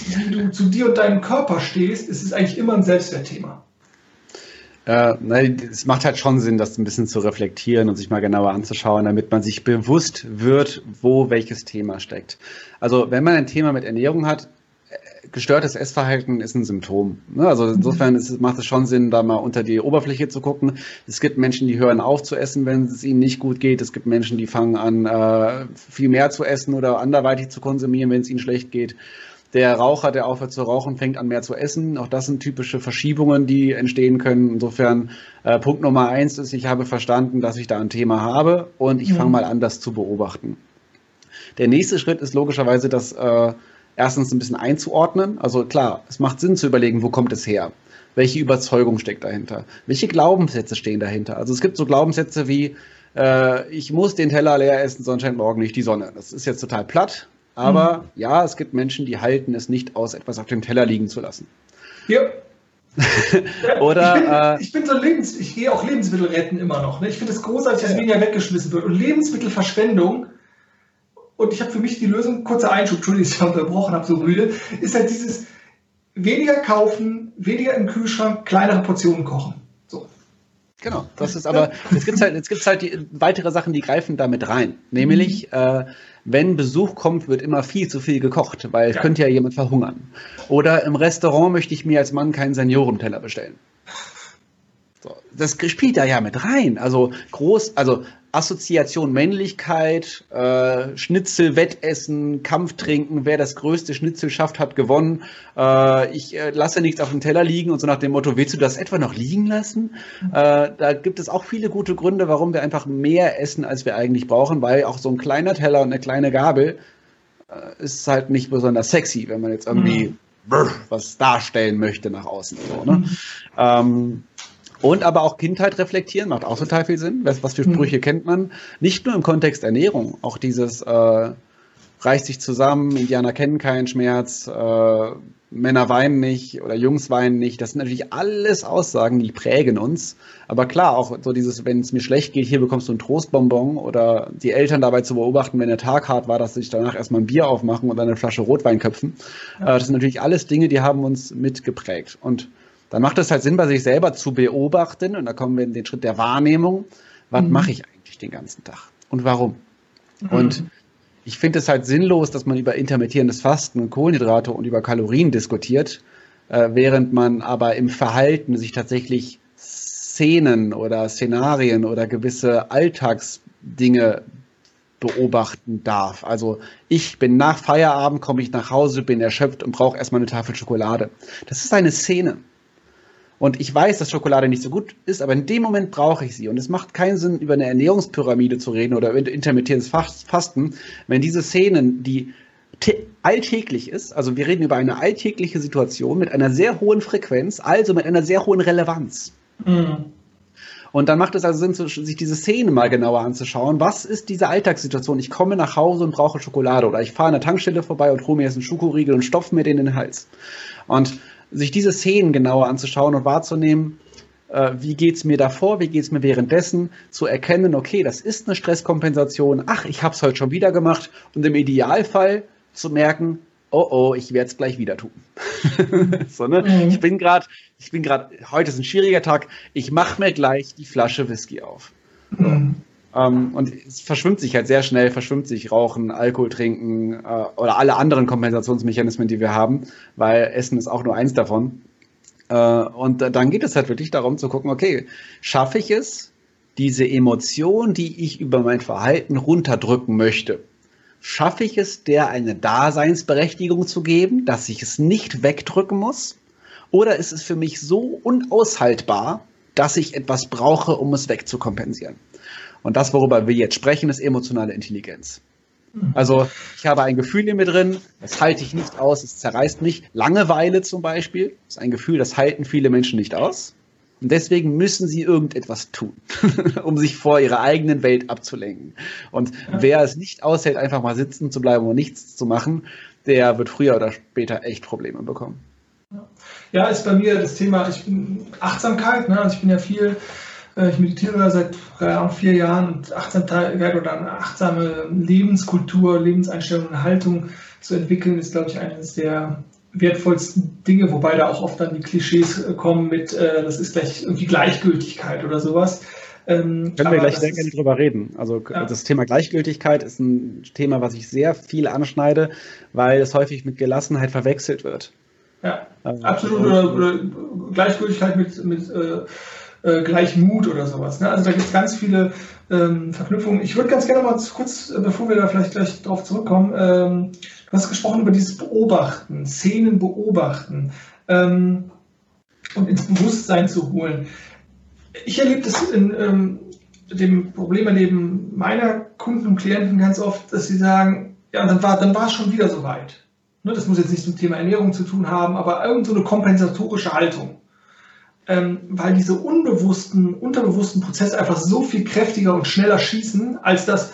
wie du zu dir und deinem Körper stehst, ist es eigentlich immer ein Selbstwertthema. Äh, es macht halt schon Sinn, das ein bisschen zu reflektieren und sich mal genauer anzuschauen, damit man sich bewusst wird, wo welches Thema steckt. Also wenn man ein Thema mit Ernährung hat, gestörtes Essverhalten ist ein Symptom. Ne? Also insofern ist, macht es schon Sinn, da mal unter die Oberfläche zu gucken. Es gibt Menschen, die hören auf zu essen, wenn es ihnen nicht gut geht. Es gibt Menschen, die fangen an, äh, viel mehr zu essen oder anderweitig zu konsumieren, wenn es ihnen schlecht geht. Der Raucher, der aufhört zu rauchen, fängt an mehr zu essen. Auch das sind typische Verschiebungen, die entstehen können. Insofern äh, Punkt Nummer eins ist, ich habe verstanden, dass ich da ein Thema habe und ich ja. fange mal an, das zu beobachten. Der nächste Schritt ist logischerweise, dass äh, erstens ein bisschen einzuordnen. Also klar, es macht Sinn zu überlegen, wo kommt es her? Welche Überzeugung steckt dahinter? Welche Glaubenssätze stehen dahinter? Also es gibt so Glaubenssätze wie, äh, ich muss den Teller leer essen, sonst scheint morgen nicht die Sonne. Das ist jetzt total platt, aber mhm. ja, es gibt Menschen, die halten es nicht aus, etwas auf dem Teller liegen zu lassen. Ja. Oder ich bin, äh, ich bin so Lebens, ich gehe auch Lebensmittel retten immer noch. Ne? Ich finde es großartig, dass ja. weniger weggeschmissen wird. Und Lebensmittelverschwendung und ich habe für mich die Lösung, kurzer Einschub, Entschuldigung, ich unterbrochen, habe so müde, ist halt dieses weniger kaufen, weniger im Kühlschrank, kleinere Portionen kochen. So. Genau, das ist aber, jetzt gibt es halt, jetzt gibt's halt die, weitere Sachen, die greifen damit rein. Nämlich, mhm. äh, wenn Besuch kommt, wird immer viel zu viel gekocht, weil ja. könnte ja jemand verhungern. Oder im Restaurant möchte ich mir als Mann keinen Seniorenteller bestellen. So, das spielt da ja mit rein. Also groß, also Assoziation Männlichkeit, äh, Schnitzel, Wettessen, Kampftrinken, wer das größte Schnitzel schafft, hat gewonnen. Äh, ich äh, lasse nichts auf dem Teller liegen und so nach dem Motto, willst du das etwa noch liegen lassen? Äh, da gibt es auch viele gute Gründe, warum wir einfach mehr essen, als wir eigentlich brauchen, weil auch so ein kleiner Teller und eine kleine Gabel äh, ist halt nicht besonders sexy, wenn man jetzt irgendwie mhm. was darstellen möchte nach außen. So, ne? Mhm. Ähm, und aber auch Kindheit reflektieren, macht auch total viel Sinn. Was, was für Sprüche mhm. kennt man? Nicht nur im Kontext Ernährung, auch dieses äh, reißt sich zusammen, Indianer kennen keinen Schmerz, äh, Männer weinen nicht oder Jungs weinen nicht. Das sind natürlich alles Aussagen, die prägen uns. Aber klar, auch so dieses, wenn es mir schlecht geht, hier bekommst du ein Trostbonbon oder die Eltern dabei zu beobachten, wenn der Tag hart war, dass sie sich danach erstmal ein Bier aufmachen oder eine Flasche Rotwein köpfen. Ja. Äh, das sind natürlich alles Dinge, die haben uns mitgeprägt. Und dann macht es halt Sinn, bei sich selber zu beobachten. Und da kommen wir in den Schritt der Wahrnehmung. Was mhm. mache ich eigentlich den ganzen Tag? Und warum? Mhm. Und ich finde es halt sinnlos, dass man über intermittierendes Fasten und Kohlenhydrate und über Kalorien diskutiert, äh, während man aber im Verhalten sich tatsächlich Szenen oder Szenarien oder gewisse Alltagsdinge beobachten darf. Also ich bin nach Feierabend, komme ich nach Hause, bin erschöpft und brauche erstmal eine Tafel Schokolade. Das ist eine Szene. Und ich weiß, dass Schokolade nicht so gut ist, aber in dem Moment brauche ich sie. Und es macht keinen Sinn, über eine Ernährungspyramide zu reden oder über intermittierendes Fasten, wenn diese Szenen, die alltäglich ist, also wir reden über eine alltägliche Situation mit einer sehr hohen Frequenz, also mit einer sehr hohen Relevanz. Mhm. Und dann macht es also Sinn, sich diese Szene mal genauer anzuschauen. Was ist diese Alltagssituation? Ich komme nach Hause und brauche Schokolade oder ich fahre an der Tankstelle vorbei und hole mir jetzt einen Schokoriegel und stopfe mir den in den Hals. Und sich diese Szenen genauer anzuschauen und wahrzunehmen, äh, wie geht's mir davor, wie geht's mir währenddessen, zu erkennen, okay, das ist eine Stresskompensation, ach, ich habe es heute schon wieder gemacht und im Idealfall zu merken, oh oh, ich werde es gleich wieder tun. so, ne? Mhm. Ich bin gerade, ich bin gerade, heute ist ein schwieriger Tag, ich mache mir gleich die Flasche Whisky auf. Mhm. Ähm, und es verschwimmt sich halt sehr schnell, verschwimmt sich Rauchen, Alkohol trinken äh, oder alle anderen Kompensationsmechanismen, die wir haben, weil Essen ist auch nur eins davon. Äh, und dann geht es halt wirklich darum zu gucken, okay, schaffe ich es, diese Emotion, die ich über mein Verhalten runterdrücken möchte, schaffe ich es, der eine Daseinsberechtigung zu geben, dass ich es nicht wegdrücken muss? Oder ist es für mich so unaushaltbar, dass ich etwas brauche, um es wegzukompensieren? Und das, worüber wir jetzt sprechen, ist emotionale Intelligenz. Also ich habe ein Gefühl in mir drin, das halte ich nicht aus, es zerreißt mich. Langeweile zum Beispiel ist ein Gefühl, das halten viele Menschen nicht aus. Und deswegen müssen sie irgendetwas tun, um sich vor ihrer eigenen Welt abzulenken. Und ja. wer es nicht aushält, einfach mal sitzen zu bleiben und nichts zu machen, der wird früher oder später echt Probleme bekommen. Ja, ist bei mir das Thema ich bin Achtsamkeit. Ne? Also ich bin ja viel ich meditiere seit äh, vier Jahren und Achtsamkeit oder eine achtsame Lebenskultur, Lebenseinstellung und Haltung zu entwickeln, ist, glaube ich, eines der wertvollsten Dinge, wobei da auch oft dann die Klischees äh, kommen mit, äh, das ist gleich irgendwie Gleichgültigkeit oder sowas. Ähm, Können wir gleich sehr gerne drüber reden. Also ja. das Thema Gleichgültigkeit ist ein Thema, was ich sehr viel anschneide, weil es häufig mit Gelassenheit verwechselt wird. Ja, ähm, absolut. Oder, oder, Gleichgültigkeit mit, mit äh, äh, Gleichmut oder sowas. Ne? Also da gibt es ganz viele ähm, Verknüpfungen. Ich würde ganz gerne mal kurz, äh, bevor wir da vielleicht gleich drauf zurückkommen, ähm, du hast gesprochen über dieses Beobachten, Szenen beobachten ähm, und ins Bewusstsein zu holen. Ich erlebe das in ähm, dem Problemerleben meiner Kunden und Klienten ganz oft, dass sie sagen, ja, dann war, dann es schon wieder soweit. Ne, das muss jetzt nicht dem Thema Ernährung zu tun haben, aber irgendeine so kompensatorische Haltung ähm, weil diese unbewussten, unterbewussten Prozesse einfach so viel kräftiger und schneller schießen, als das,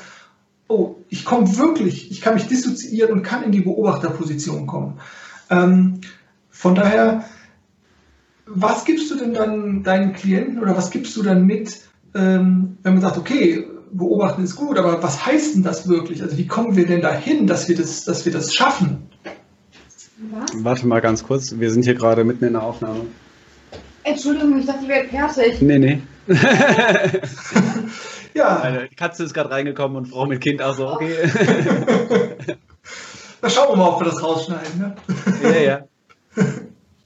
oh, ich komme wirklich, ich kann mich dissoziieren und kann in die Beobachterposition kommen. Ähm, von daher, was gibst du denn dann deinen Klienten oder was gibst du dann mit, ähm, wenn man sagt, okay, beobachten ist gut, aber was heißt denn das wirklich? Also wie kommen wir denn dahin, dass wir das, dass wir das schaffen? Was? Warte mal ganz kurz, wir sind hier gerade mitten in der Aufnahme. Entschuldigung, ich dachte, ihr wärt fertig. Nee, nee. ja. Meine Katze ist gerade reingekommen und Frau mit Kind auch so, okay. da schauen wir mal, ob wir das rausschneiden. Ne? ja, ja.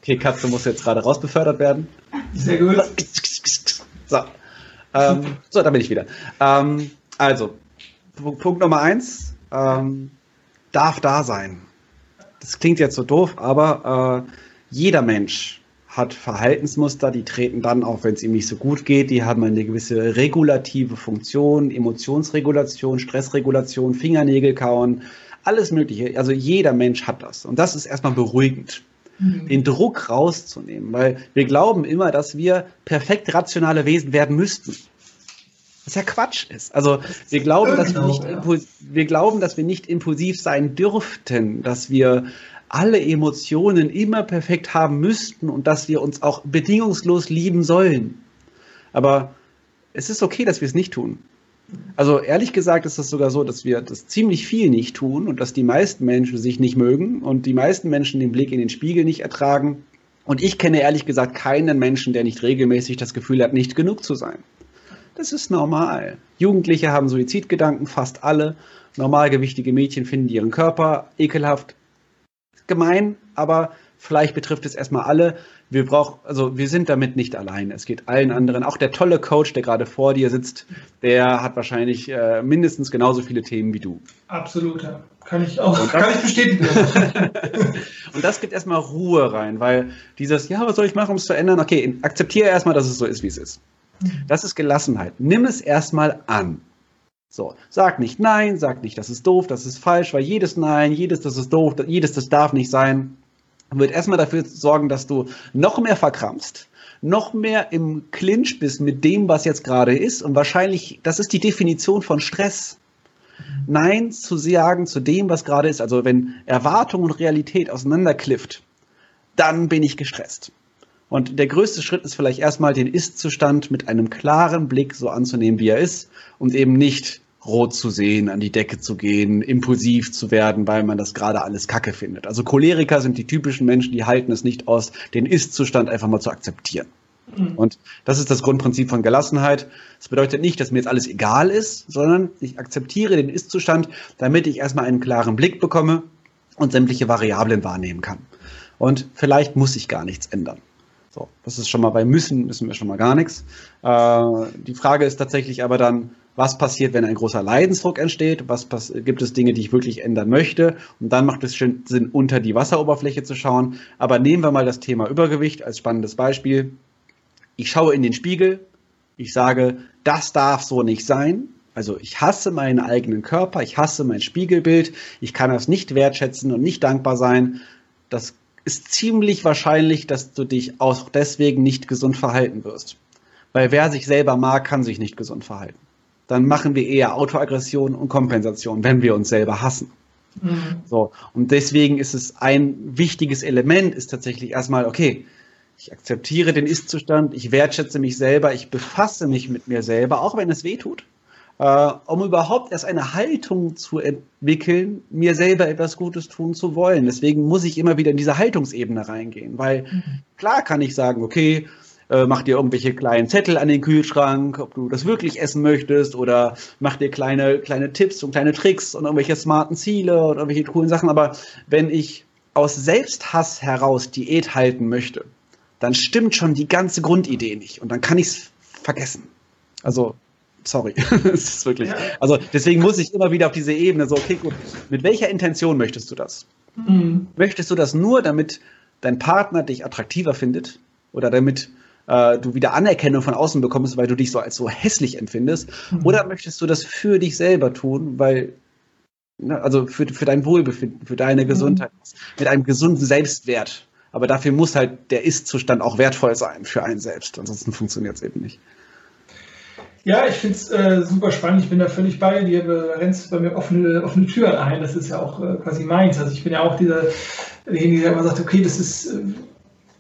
Okay, Katze muss jetzt gerade rausbefördert werden. Sehr gut. So, ähm, so da bin ich wieder. Ähm, also, Punkt Nummer eins, ähm, darf da sein. Das klingt jetzt so doof, aber äh, jeder Mensch hat Verhaltensmuster, die treten dann auf, wenn es ihm nicht so gut geht. Die haben eine gewisse regulative Funktion, Emotionsregulation, Stressregulation, Fingernägel kauen, alles Mögliche. Also jeder Mensch hat das. Und das ist erstmal beruhigend. Mhm. Den Druck rauszunehmen, weil wir glauben immer, dass wir perfekt rationale Wesen werden müssten. Was ja Quatsch ist. Also wir glauben, dass wir, nicht, wir glauben, dass wir nicht impulsiv sein dürften, dass wir alle Emotionen immer perfekt haben müssten und dass wir uns auch bedingungslos lieben sollen. Aber es ist okay, dass wir es nicht tun. Also ehrlich gesagt ist es sogar so, dass wir das ziemlich viel nicht tun und dass die meisten Menschen sich nicht mögen und die meisten Menschen den Blick in den Spiegel nicht ertragen. Und ich kenne ehrlich gesagt keinen Menschen, der nicht regelmäßig das Gefühl hat, nicht genug zu sein. Das ist normal. Jugendliche haben Suizidgedanken, fast alle. Normalgewichtige Mädchen finden ihren Körper ekelhaft gemein, aber vielleicht betrifft es erstmal alle. Wir brauchen, also wir sind damit nicht allein. Es geht allen anderen. Auch der tolle Coach, der gerade vor dir sitzt, der hat wahrscheinlich äh, mindestens genauso viele Themen wie du. Absolut, ja. Kann ich auch, das, kann ich bestätigen. und das gibt erstmal Ruhe rein, weil dieses, ja, was soll ich machen, um es zu ändern? Okay, akzeptiere erstmal, dass es so ist, wie es ist. Das ist Gelassenheit. Nimm es erstmal an. So, sag nicht nein, sag nicht, das ist doof, das ist falsch, weil jedes Nein, jedes, das ist doof, jedes, das darf nicht sein, wird erstmal dafür sorgen, dass du noch mehr verkrampfst, noch mehr im Clinch bist mit dem, was jetzt gerade ist. Und wahrscheinlich, das ist die Definition von Stress. Nein zu sagen zu dem, was gerade ist. Also wenn Erwartung und Realität auseinanderklifft, dann bin ich gestresst. Und der größte Schritt ist vielleicht erstmal den Ist-Zustand mit einem klaren Blick so anzunehmen, wie er ist und eben nicht rot zu sehen, an die Decke zu gehen, impulsiv zu werden, weil man das gerade alles Kacke findet. Also Choleriker sind die typischen Menschen, die halten es nicht aus, den Ist-Zustand einfach mal zu akzeptieren. Mhm. Und das ist das Grundprinzip von Gelassenheit. Das bedeutet nicht, dass mir jetzt alles egal ist, sondern ich akzeptiere den Ist-Zustand, damit ich erstmal einen klaren Blick bekomme und sämtliche Variablen wahrnehmen kann. Und vielleicht muss ich gar nichts ändern. So, das ist schon mal bei müssen, müssen wir schon mal gar nichts. Äh, die Frage ist tatsächlich aber dann, was passiert, wenn ein großer Leidensdruck entsteht? Was gibt es Dinge, die ich wirklich ändern möchte? Und dann macht es Sinn, unter die Wasseroberfläche zu schauen. Aber nehmen wir mal das Thema Übergewicht als spannendes Beispiel. Ich schaue in den Spiegel. Ich sage, das darf so nicht sein. Also ich hasse meinen eigenen Körper, ich hasse mein Spiegelbild, ich kann das nicht wertschätzen und nicht dankbar sein. Das ist ziemlich wahrscheinlich, dass du dich auch deswegen nicht gesund verhalten wirst. Weil wer sich selber mag, kann sich nicht gesund verhalten. Dann machen wir eher Autoaggression und Kompensation, wenn wir uns selber hassen. Mhm. So. Und deswegen ist es ein wichtiges Element, ist tatsächlich erstmal, okay, ich akzeptiere den Ist-Zustand, ich wertschätze mich selber, ich befasse mich mit mir selber, auch wenn es weh tut äh, um überhaupt erst eine Haltung zu entwickeln, mir selber etwas Gutes tun zu wollen. Deswegen muss ich immer wieder in diese Haltungsebene reingehen, weil mhm. klar kann ich sagen, okay, äh, mach dir irgendwelche kleinen Zettel an den Kühlschrank, ob du das wirklich essen möchtest oder mach dir kleine, kleine Tipps und kleine Tricks und irgendwelche smarten Ziele und irgendwelche coolen Sachen. Aber wenn ich aus Selbsthass heraus Diät halten möchte, dann stimmt schon die ganze Grundidee nicht und dann kann ich es vergessen. Also Sorry. es ist wirklich. Also deswegen muss ich immer wieder auf diese Ebene so, okay, gut, mit welcher Intention möchtest du das? Mhm. Möchtest du das nur, damit dein Partner dich attraktiver findet oder damit äh, du wieder Anerkennung von außen bekommst, weil du dich so als so hässlich empfindest? Mhm. Oder möchtest du das für dich selber tun, weil ne, also für, für dein Wohlbefinden, für deine mhm. Gesundheit, mhm. mit einem gesunden Selbstwert. Aber dafür muss halt der Ist-Zustand auch wertvoll sein für einen selbst. Ansonsten funktioniert es eben nicht. Ja, ich finde es äh, super spannend. Ich bin da völlig bei dir. Du rennst bei mir offene, offene Türen ein. Das ist ja auch äh, quasi meins. Also ich bin ja auch dieser, derjenige, der immer sagt, okay, das ist äh,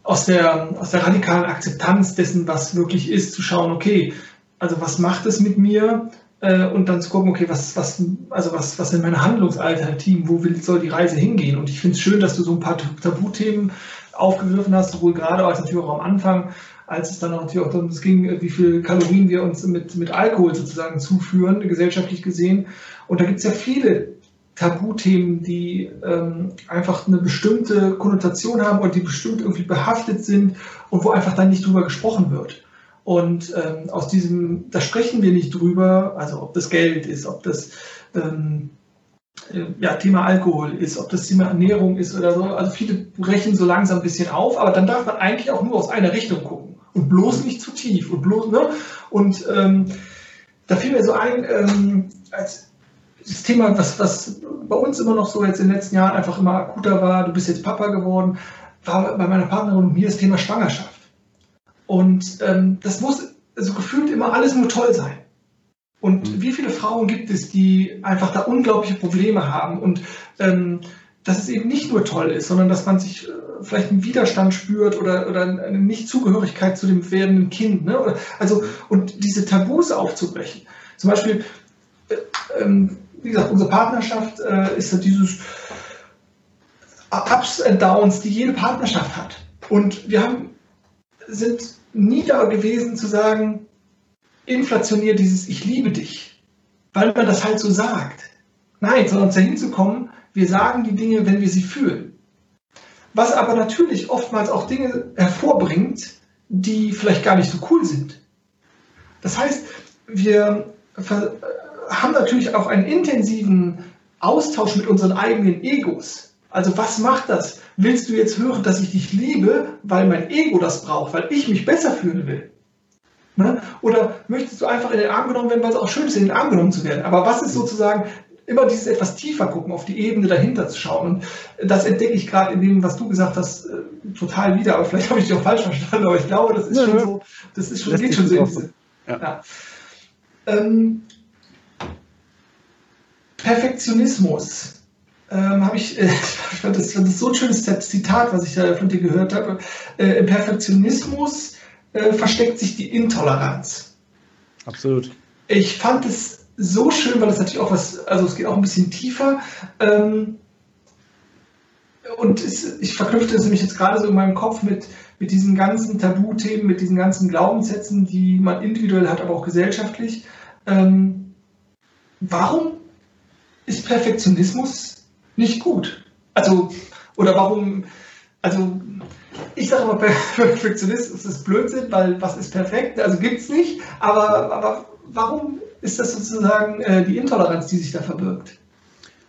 aus, der, aus der radikalen Akzeptanz dessen, was wirklich ist, zu schauen, okay, also was macht es mit mir? Äh, und dann zu gucken, okay, was, was, also was, was sind meine Handlungsalternativen? Wo will, soll die Reise hingehen? Und ich finde es schön, dass du so ein paar Tabuthemen aufgegriffen hast, sowohl gerade als natürlich auch am Anfang, als es dann natürlich auch darum ging, wie viel Kalorien wir uns mit, mit Alkohol sozusagen zuführen, gesellschaftlich gesehen. Und da gibt es ja viele Tabuthemen, die ähm, einfach eine bestimmte Konnotation haben und die bestimmt irgendwie behaftet sind und wo einfach dann nicht drüber gesprochen wird. Und ähm, aus diesem, da sprechen wir nicht drüber, also ob das Geld ist, ob das ähm, äh, ja, Thema Alkohol ist, ob das Thema Ernährung ist oder so. Also viele brechen so langsam ein bisschen auf, aber dann darf man eigentlich auch nur aus einer Richtung gucken und bloß nicht zu tief und bloß, ne? Und ähm, da fiel mir so ein, ähm, als das Thema, was, was bei uns immer noch so jetzt in den letzten Jahren einfach immer akuter war, du bist jetzt Papa geworden, war bei meiner Partnerin und mir das Thema Schwangerschaft. Und ähm, das muss also gefühlt immer alles nur toll sein. Und mhm. wie viele Frauen gibt es, die einfach da unglaubliche Probleme haben und ähm, dass es eben nicht nur toll ist, sondern dass man sich äh, vielleicht einen Widerstand spürt oder, oder eine Nichtzugehörigkeit zu dem werdenden Kind. Ne? Also, und diese Tabus aufzubrechen. Zum Beispiel, äh, ähm, wie gesagt, unsere Partnerschaft äh, ist ja dieses Ups and Downs, die jede Partnerschaft hat. Und wir haben, sind nie da gewesen zu sagen, inflationier dieses Ich liebe dich, weil man das halt so sagt. Nein, sondern dahin zu kommen, wir sagen die Dinge, wenn wir sie fühlen was aber natürlich oftmals auch Dinge hervorbringt, die vielleicht gar nicht so cool sind. Das heißt, wir haben natürlich auch einen intensiven Austausch mit unseren eigenen Egos. Also was macht das? Willst du jetzt hören, dass ich dich liebe, weil mein Ego das braucht, weil ich mich besser fühlen will? Ne? Oder möchtest du einfach in den Arm genommen werden, weil es auch schön ist, in den Arm genommen zu werden? Aber was ist sozusagen immer dieses etwas tiefer gucken, auf die Ebene dahinter zu schauen. Und das entdecke ich gerade in dem, was du gesagt hast, äh, total wieder. Aber vielleicht habe ich dich auch falsch verstanden, aber ich glaube, das ist ja, schon so, das ist schon, das geht schon so in diese. Ja. Ja. Ähm, Perfektionismus. Ähm, habe ich, äh, ich fand das, fand das so ein schönes Zitat, was ich da von dir gehört habe. Äh, Im Perfektionismus äh, versteckt sich die Intoleranz. Absolut. Ich fand es so schön, weil es natürlich auch was, also es geht auch ein bisschen tiefer. Ähm, und es, ich verknüpfte es nämlich jetzt gerade so in meinem Kopf mit, mit diesen ganzen Tabuthemen, mit diesen ganzen Glaubenssätzen, die man individuell hat, aber auch gesellschaftlich. Ähm, warum ist Perfektionismus nicht gut? Also, oder warum, also ich sage immer, Perfektionismus ist Blödsinn, weil was ist perfekt? Also gibt es nicht, aber, aber warum ist das sozusagen äh, die Intoleranz, die sich da verbirgt?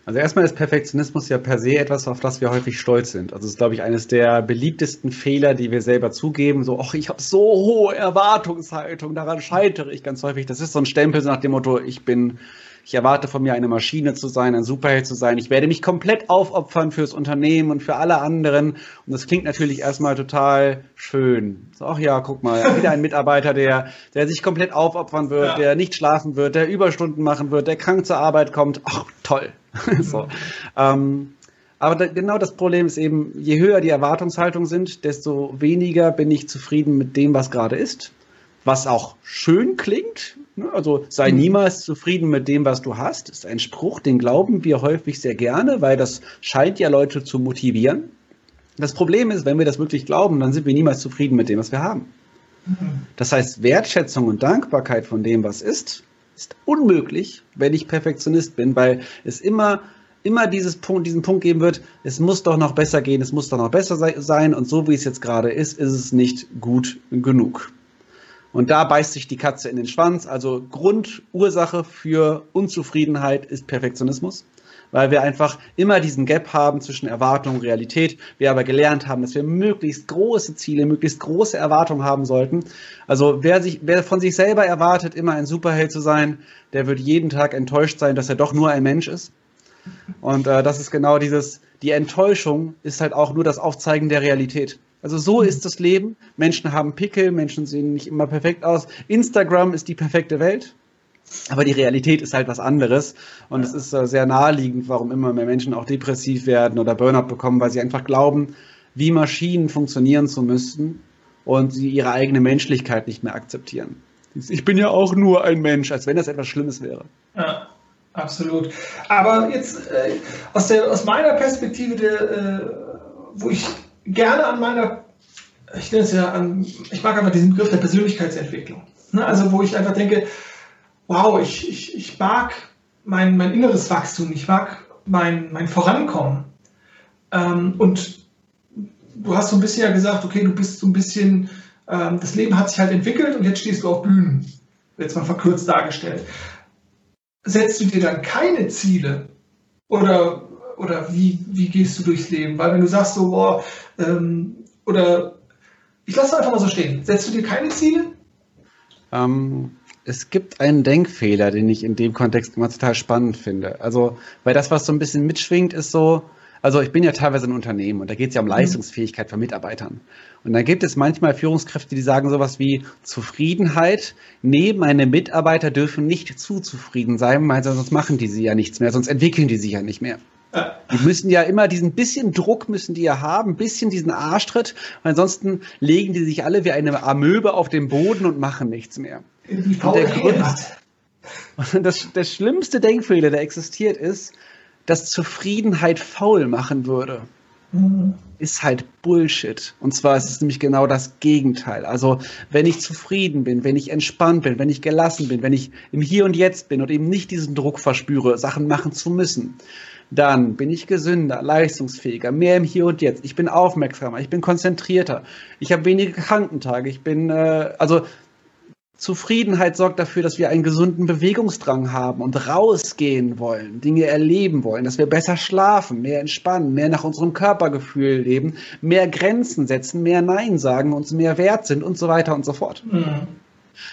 Also erstmal ist Perfektionismus ja per se etwas, auf das wir häufig stolz sind. Also es ist, glaube ich, eines der beliebtesten Fehler, die wir selber zugeben. So, ach, ich habe so hohe Erwartungshaltung, daran scheitere ich ganz häufig. Das ist so ein Stempel so nach dem Motto, ich bin ich erwarte von mir, eine Maschine zu sein, ein Superheld zu sein. Ich werde mich komplett aufopfern fürs Unternehmen und für alle anderen. Und das klingt natürlich erstmal total schön. So, ach ja, guck mal, wieder ein Mitarbeiter, der, der sich komplett aufopfern wird, ja. der nicht schlafen wird, der Überstunden machen wird, der krank zur Arbeit kommt. Ach, toll. so. Ähm, aber da, genau das Problem ist eben, je höher die Erwartungshaltung sind, desto weniger bin ich zufrieden mit dem, was gerade ist. Was auch schön klingt? Also sei mhm. niemals zufrieden mit dem, was du hast. Ist ein Spruch, den glauben wir häufig sehr gerne, weil das scheint ja Leute zu motivieren. Das Problem ist, wenn wir das wirklich glauben, dann sind wir niemals zufrieden mit dem, was wir haben. Mhm. Das heißt, Wertschätzung und Dankbarkeit von dem, was ist, ist unmöglich, wenn ich Perfektionist bin, weil es immer immer dieses Punkt, diesen Punkt geben wird, es muss doch noch besser gehen, es muss doch noch besser sein und so wie es jetzt gerade ist, ist es nicht gut genug. Und da beißt sich die Katze in den Schwanz. Also Grundursache für Unzufriedenheit ist Perfektionismus, weil wir einfach immer diesen Gap haben zwischen Erwartung und Realität. Wir aber gelernt haben, dass wir möglichst große Ziele, möglichst große Erwartungen haben sollten. Also wer, sich, wer von sich selber erwartet, immer ein Superheld zu sein, der wird jeden Tag enttäuscht sein, dass er doch nur ein Mensch ist. Und äh, das ist genau dieses, die Enttäuschung ist halt auch nur das Aufzeigen der Realität. Also so mhm. ist das Leben. Menschen haben Pickel, Menschen sehen nicht immer perfekt aus. Instagram ist die perfekte Welt. Aber die Realität ist halt was anderes. Und es ist äh, sehr naheliegend, warum immer mehr Menschen auch depressiv werden oder Burnout bekommen, weil sie einfach glauben, wie Maschinen funktionieren zu müssen und sie ihre eigene Menschlichkeit nicht mehr akzeptieren. Ich bin ja auch nur ein Mensch, als wenn das etwas Schlimmes wäre. Ja, absolut. Aber jetzt äh, aus, der, aus meiner Perspektive, der, äh, wo ich gerne an meiner, ich nenne es ja an, ich mag einfach diesen Begriff der Persönlichkeitsentwicklung. Ne? Also wo ich einfach denke, wow, ich, ich, ich mag mein, mein inneres Wachstum, ich mag mein, mein Vorankommen. Ähm, und du hast so ein bisschen ja gesagt, okay, du bist so ein bisschen, ähm, das Leben hat sich halt entwickelt und jetzt stehst du auf Bühnen, jetzt mal verkürzt dargestellt. Setzt du dir dann keine Ziele oder oder wie, wie gehst du durchs Leben? Weil wenn du sagst so, boah, ähm, oder ich lasse einfach mal so stehen. Setzt du dir keine Ziele? Ähm, es gibt einen Denkfehler, den ich in dem Kontext immer total spannend finde. Also, weil das, was so ein bisschen mitschwingt, ist so, also ich bin ja teilweise ein Unternehmen und da geht es ja um mhm. Leistungsfähigkeit von Mitarbeitern. Und da gibt es manchmal Führungskräfte, die sagen sowas wie Zufriedenheit. Nee, meine Mitarbeiter dürfen nicht zu zufrieden sein, weil sonst machen die sie ja nichts mehr, sonst entwickeln die sich ja nicht mehr. Die müssen ja immer diesen bisschen Druck müssen die ja haben, ein bisschen diesen Arschtritt, ansonsten legen die sich alle wie eine Amöbe auf den Boden und machen nichts mehr. Die und der Grund, das, der schlimmste Denkfehler, der existiert, ist, dass Zufriedenheit faul machen würde. Mhm. Ist halt Bullshit. Und zwar ist es nämlich genau das Gegenteil. Also, wenn ich zufrieden bin, wenn ich entspannt bin, wenn ich gelassen bin, wenn ich im Hier und Jetzt bin und eben nicht diesen Druck verspüre, Sachen machen zu müssen, dann bin ich gesünder, leistungsfähiger, mehr im Hier und Jetzt. Ich bin aufmerksamer, ich bin konzentrierter, ich habe weniger Krankentage, ich bin, äh, also Zufriedenheit sorgt dafür, dass wir einen gesunden Bewegungsdrang haben und rausgehen wollen, Dinge erleben wollen, dass wir besser schlafen, mehr entspannen, mehr nach unserem Körpergefühl leben, mehr Grenzen setzen, mehr Nein sagen, uns mehr wert sind und so weiter und so fort. Mhm.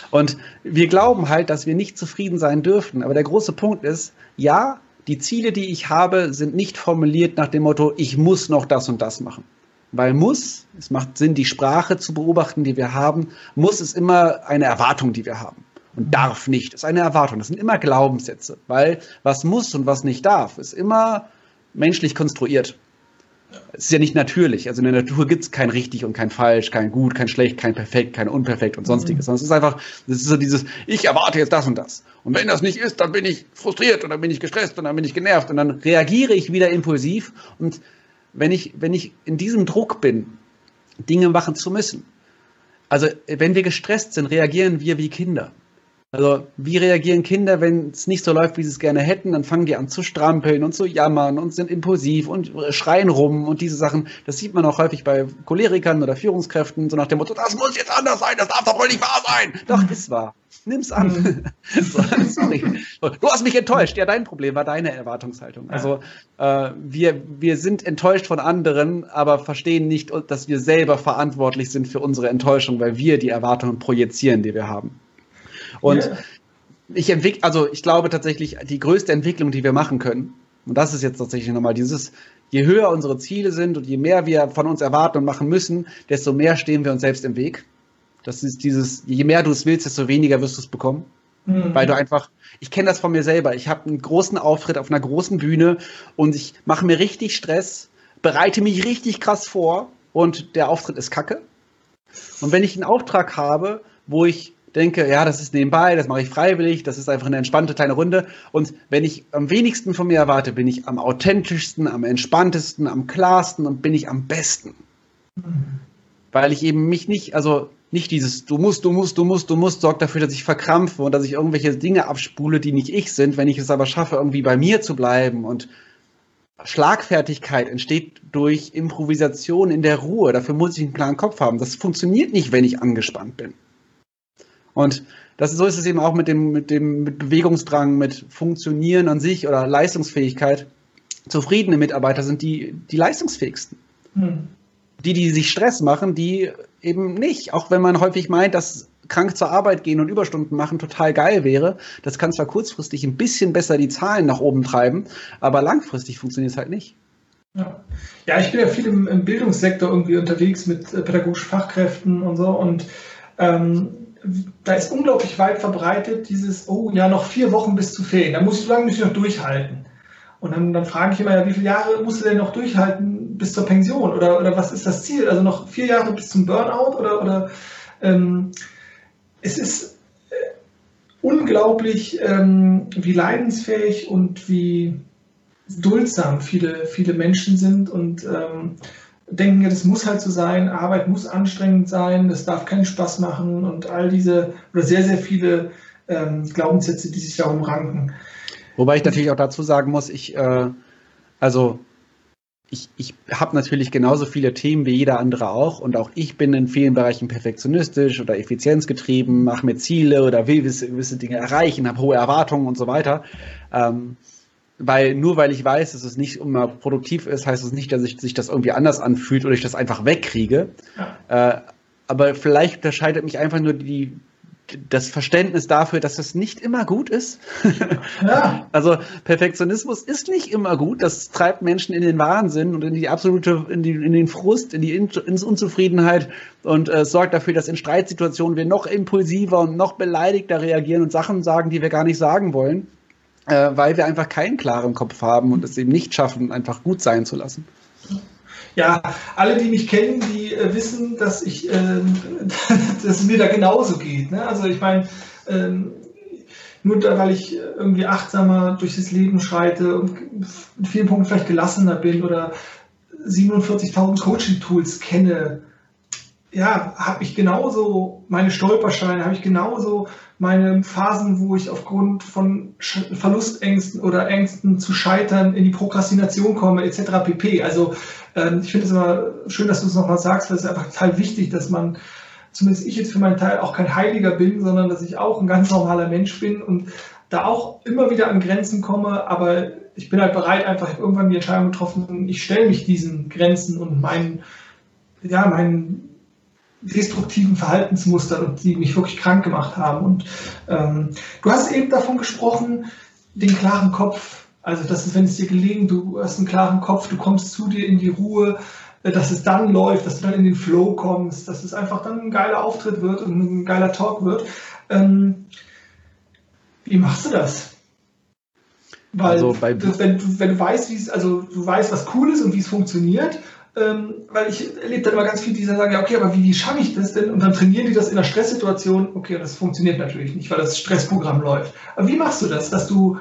Und wir glauben halt, dass wir nicht zufrieden sein dürfen. Aber der große Punkt ist, ja, die Ziele, die ich habe, sind nicht formuliert nach dem Motto, ich muss noch das und das machen. Weil muss, es macht Sinn, die Sprache zu beobachten, die wir haben, muss ist immer eine Erwartung, die wir haben. Und darf nicht, ist eine Erwartung. Das sind immer Glaubenssätze. Weil was muss und was nicht darf, ist immer menschlich konstruiert. Es ist ja nicht natürlich. Also in der Natur gibt es kein richtig und kein falsch, kein gut, kein schlecht, kein perfekt, kein unperfekt und sonstiges. Sondern es ist einfach, es ist so dieses, ich erwarte jetzt das und das. Und wenn das nicht ist, dann bin ich frustriert und dann bin ich gestresst und dann bin ich genervt und dann reagiere ich wieder impulsiv. Und wenn ich, wenn ich in diesem Druck bin, Dinge machen zu müssen, also wenn wir gestresst sind, reagieren wir wie Kinder. Also wie reagieren Kinder, wenn es nicht so läuft, wie sie es gerne hätten? Dann fangen die an zu strampeln und zu jammern und sind impulsiv und schreien rum und diese Sachen. Das sieht man auch häufig bei Cholerikern oder Führungskräften, so nach dem Motto, das muss jetzt anders sein, das darf doch wohl nicht wahr sein. Doch, ist wahr. Nimm's an. so, sorry. Du hast mich enttäuscht. Ja, dein Problem war deine Erwartungshaltung. Also äh, wir, wir sind enttäuscht von anderen, aber verstehen nicht, dass wir selber verantwortlich sind für unsere Enttäuschung, weil wir die Erwartungen projizieren, die wir haben. Und yeah. ich entwickle, also ich glaube tatsächlich, die größte Entwicklung, die wir machen können, und das ist jetzt tatsächlich nochmal dieses, je höher unsere Ziele sind und je mehr wir von uns erwarten und machen müssen, desto mehr stehen wir uns selbst im Weg. Das ist dieses, je mehr du es willst, desto weniger wirst du es bekommen. Mhm. Weil du einfach, ich kenne das von mir selber. Ich habe einen großen Auftritt auf einer großen Bühne und ich mache mir richtig Stress, bereite mich richtig krass vor und der Auftritt ist kacke. Und wenn ich einen Auftrag habe, wo ich denke, ja, das ist nebenbei, das mache ich freiwillig, das ist einfach eine entspannte kleine Runde. Und wenn ich am wenigsten von mir erwarte, bin ich am authentischsten, am entspanntesten, am klarsten und bin ich am besten. Weil ich eben mich nicht, also nicht dieses du musst, du musst, du musst, du musst, sorgt dafür, dass ich verkrampfe und dass ich irgendwelche Dinge abspule, die nicht ich sind. Wenn ich es aber schaffe, irgendwie bei mir zu bleiben und Schlagfertigkeit entsteht durch Improvisation in der Ruhe. Dafür muss ich einen klaren Kopf haben. Das funktioniert nicht, wenn ich angespannt bin. Und das, so ist es eben auch mit dem, mit dem mit Bewegungsdrang, mit Funktionieren an sich oder Leistungsfähigkeit. Zufriedene Mitarbeiter sind die, die leistungsfähigsten. Hm. Die, die sich Stress machen, die eben nicht. Auch wenn man häufig meint, dass krank zur Arbeit gehen und Überstunden machen total geil wäre. Das kann zwar kurzfristig ein bisschen besser die Zahlen nach oben treiben, aber langfristig funktioniert es halt nicht. Ja. ja, ich bin ja viel im, im Bildungssektor irgendwie unterwegs mit äh, pädagogischen Fachkräften und so und ähm, da ist unglaublich weit verbreitet dieses, oh ja, noch vier Wochen bis zu Ferien, da muss ich so lange muss noch durchhalten. Und dann, dann frage ich immer, ja, wie viele Jahre musst du denn noch durchhalten bis zur Pension? Oder, oder was ist das Ziel? Also noch vier Jahre bis zum Burnout? Oder, oder ähm, es ist äh, unglaublich, ähm, wie leidensfähig und wie duldsam viele, viele Menschen sind und ähm, denken, ja, das muss halt so sein, Arbeit muss anstrengend sein, das darf keinen Spaß machen und all diese oder sehr, sehr viele ähm, Glaubenssätze, die sich darum ranken. Wobei ich natürlich auch dazu sagen muss, ich, äh, also ich, ich habe natürlich genauso viele Themen wie jeder andere auch und auch ich bin in vielen Bereichen perfektionistisch oder effizienzgetrieben, mache mir Ziele oder will gewisse, gewisse Dinge erreichen, habe hohe Erwartungen und so weiter. Ähm, weil nur weil ich weiß, dass es nicht immer produktiv ist, heißt es das nicht, dass ich, sich das irgendwie anders anfühlt oder ich das einfach wegkriege. Ja. Äh, aber vielleicht unterscheidet mich einfach nur die, das Verständnis dafür, dass es nicht immer gut ist. Ja. also Perfektionismus ist nicht immer gut. Das treibt Menschen in den Wahnsinn und in die absolute, in, die, in den Frust, in die in, ins Unzufriedenheit und äh, sorgt dafür, dass in Streitsituationen wir noch impulsiver und noch beleidigter reagieren und Sachen sagen, die wir gar nicht sagen wollen äh, weil wir einfach keinen klaren Kopf haben und es eben nicht schaffen, einfach gut sein zu lassen. Ja, alle, die mich kennen, die äh, wissen, dass ich, äh, dass es mir da genauso geht. Ne? Also ich meine, ähm, nur da, weil ich irgendwie achtsamer durch das Leben schreite und in vielen Punkten vielleicht gelassener bin oder 47.000 Coaching-Tools kenne, ja, habe ich genauso meine Stolpersteine, habe ich genauso meine Phasen, wo ich aufgrund von Verlustängsten oder Ängsten zu scheitern in die Prokrastination komme, etc. pp. Also ähm, ich finde es immer schön, dass du es nochmal sagst, weil es ist einfach total wichtig, dass man, zumindest ich jetzt für meinen Teil auch kein Heiliger bin, sondern dass ich auch ein ganz normaler Mensch bin und da auch immer wieder an Grenzen komme, aber ich bin halt bereit, einfach irgendwann die Entscheidung getroffen, ich stelle mich diesen Grenzen und meinen, ja, meinen destruktiven Verhaltensmustern und die mich wirklich krank gemacht haben. Und ähm, du hast eben davon gesprochen, den klaren Kopf Also das ist, wenn es dir gelingt, du hast einen klaren Kopf, du kommst zu dir in die Ruhe, äh, dass es dann läuft, dass du dann in den Flow kommst, dass es einfach dann ein geiler Auftritt wird und ein geiler Talk wird. Ähm, wie machst du das? Weil Also wenn, du, wenn du weißt, wie es, also du weißt, was cool ist und wie es funktioniert, ähm, weil ich erlebe dann immer ganz viele, die sagen, ja, okay, aber wie, schaffe ich das denn? Und dann trainieren die das in einer Stresssituation. Okay, das funktioniert natürlich nicht, weil das Stressprogramm läuft. Aber wie machst du das, dass du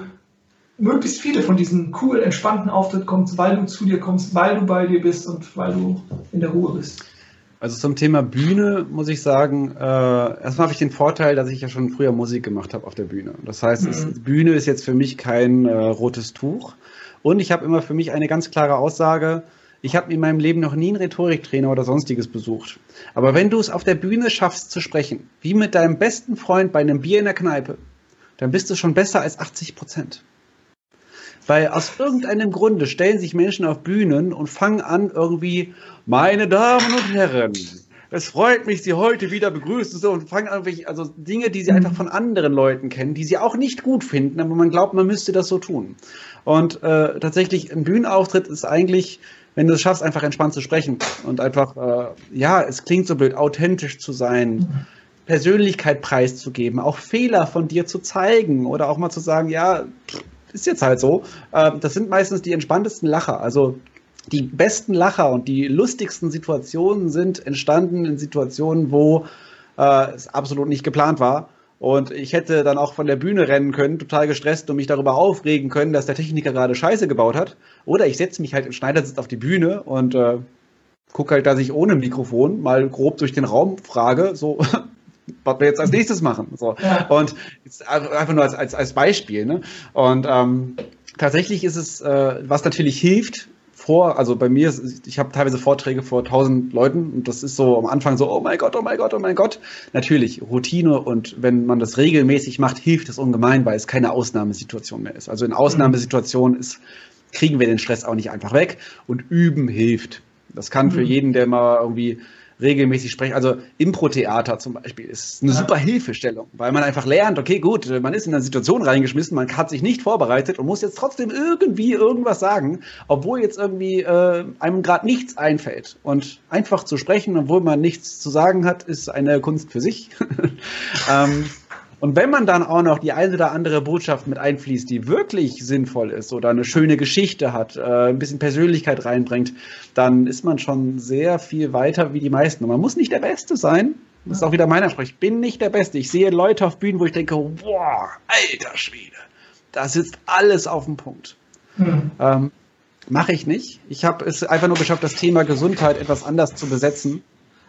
möglichst viele von diesen coolen, entspannten Auftritt kommst, weil du zu dir kommst, weil du bei dir bist und weil du in der Ruhe bist? Also zum Thema Bühne muss ich sagen, äh, erstmal habe ich den Vorteil, dass ich ja schon früher Musik gemacht habe auf der Bühne. Das heißt, es, Mhm. Bühne ist jetzt für mich kein äh, rotes Tuch. Und ich habe immer für mich eine ganz klare Aussage. Ich habe in meinem Leben noch nie einen Rhetoriktrainer oder sonstiges besucht. Aber wenn du es auf der Bühne schaffst zu sprechen, wie mit deinem besten Freund bei einem Bier in der Kneipe, dann bist du schon besser als 80 Prozent. Weil aus irgendeinem Grunde stellen sich Menschen auf Bühnen und fangen an irgendwie, meine Damen und Herren, es freut mich, Sie heute wieder begrüßen so und fangen an, also Dinge, die sie einfach von anderen Leuten kennen, die sie auch nicht gut finden, aber man glaubt, man müsste das so tun. Und äh, tatsächlich ein Bühnenauftritt ist eigentlich, wenn du es schaffst, einfach entspannt zu sprechen und einfach, äh, ja, es klingt so blöd, authentisch zu sein. Persönlichkeit preiszugeben, auch Fehler von dir zu zeigen oder auch mal zu sagen, ja, ist jetzt halt so. Ähm, das sind meistens die entspanntesten Lacher. Also die besten Lacher und die lustigsten Situationen sind entstanden in Situationen, wo äh, es absolut nicht geplant war. Und ich hätte dann auch von der Bühne rennen können, total gestresst und mich darüber aufregen können, dass der Techniker gerade Scheiße gebaut hat. Oder ich setze mich halt im Schneidersitz auf die Bühne und äh, gucke halt, dass ich ohne Mikrofon mal grob durch den Raum frage, so, was wir jetzt als nächstes machen. So. Ja. Und jetzt einfach nur als, als, als Beispiel. Ne? Und ähm, tatsächlich ist es, äh, was natürlich hilft, vor, also bei mir, ist, ich habe teilweise Vorträge vor tausend Leuten und das ist so am Anfang so, oh mein Gott, oh mein Gott, oh mein Gott. Natürlich, Routine und wenn man das regelmäßig macht, hilft es ungemein, weil es keine Ausnahmesituation mehr ist. Also in Ausnahmesituationen ist, kriegen wir den Stress auch nicht einfach weg und üben hilft. Das kann für Mhm. jeden, der mal irgendwie regelmäßig sprechen. Also Impro-Theater zum Beispiel ist eine super Hilfestellung, weil man einfach lernt, okay, gut, man ist in eine Situation reingeschmissen, man hat sich nicht vorbereitet und muss jetzt trotzdem irgendwie irgendwas sagen, obwohl jetzt irgendwie äh, einem gerade nichts einfällt. Und einfach zu sprechen, obwohl man nichts zu sagen hat, ist eine Kunst für sich. ähm, und wenn man dann auch noch die eine oder andere Botschaft mit einfließt, die wirklich sinnvoll ist oder eine schöne Geschichte hat, äh, ein bisschen Persönlichkeit reinbringt, dann ist man schon sehr viel weiter wie die meisten. Und man muss nicht der Beste sein. Das ist auch wieder mein Anspruch. Ich bin nicht der Beste. Ich sehe Leute auf Bühnen, wo ich denke, boah, alter Schwede, da sitzt alles auf dem Punkt. Hm. Ähm, Mache ich nicht. Ich habe es einfach nur geschafft, das Thema Gesundheit etwas anders zu besetzen,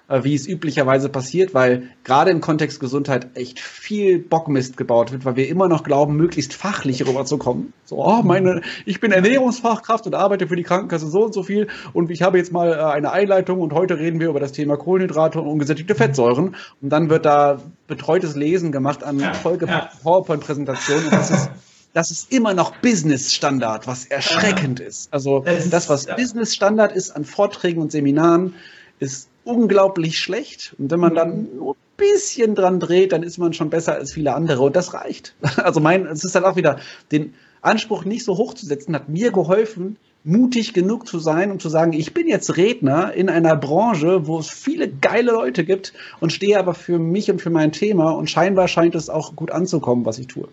wie es üblicherweise passiert, weil gerade im Kontext Gesundheit echt viel Bockmist gebaut wird, weil wir immer noch glauben, möglichst fachlich rüberzukommen. So, oh, meine, ich bin Ernährungsfachkraft und arbeite für die Krankenkasse so und so viel und ich habe jetzt mal äh, eine Einleitung und heute reden wir über das Thema Kohlenhydrate und ungesättigte Fettsäuren und dann wird da betreutes Lesen gemacht an vollgepackten PowerPoint-Präsentationen und das ist das ist immer noch Business-Standard, was erschreckend ist. Also das, was. Business-Standard ist an Vorträgen und Seminaren, ist unglaublich schlecht. Und wenn man dann nur ein bisschen dran dreht, dann ist man schon besser als viele andere. Und das reicht. Also mein, es ist dann auch wieder, den Anspruch nicht so hoch zu setzen, hat mir geholfen, mutig genug zu sein, um zu sagen, ich bin jetzt Redner in einer Branche, wo es viele geile Leute gibt und stehe aber für mich und für mein Thema und scheinbar scheint es auch gut anzukommen, was ich tue.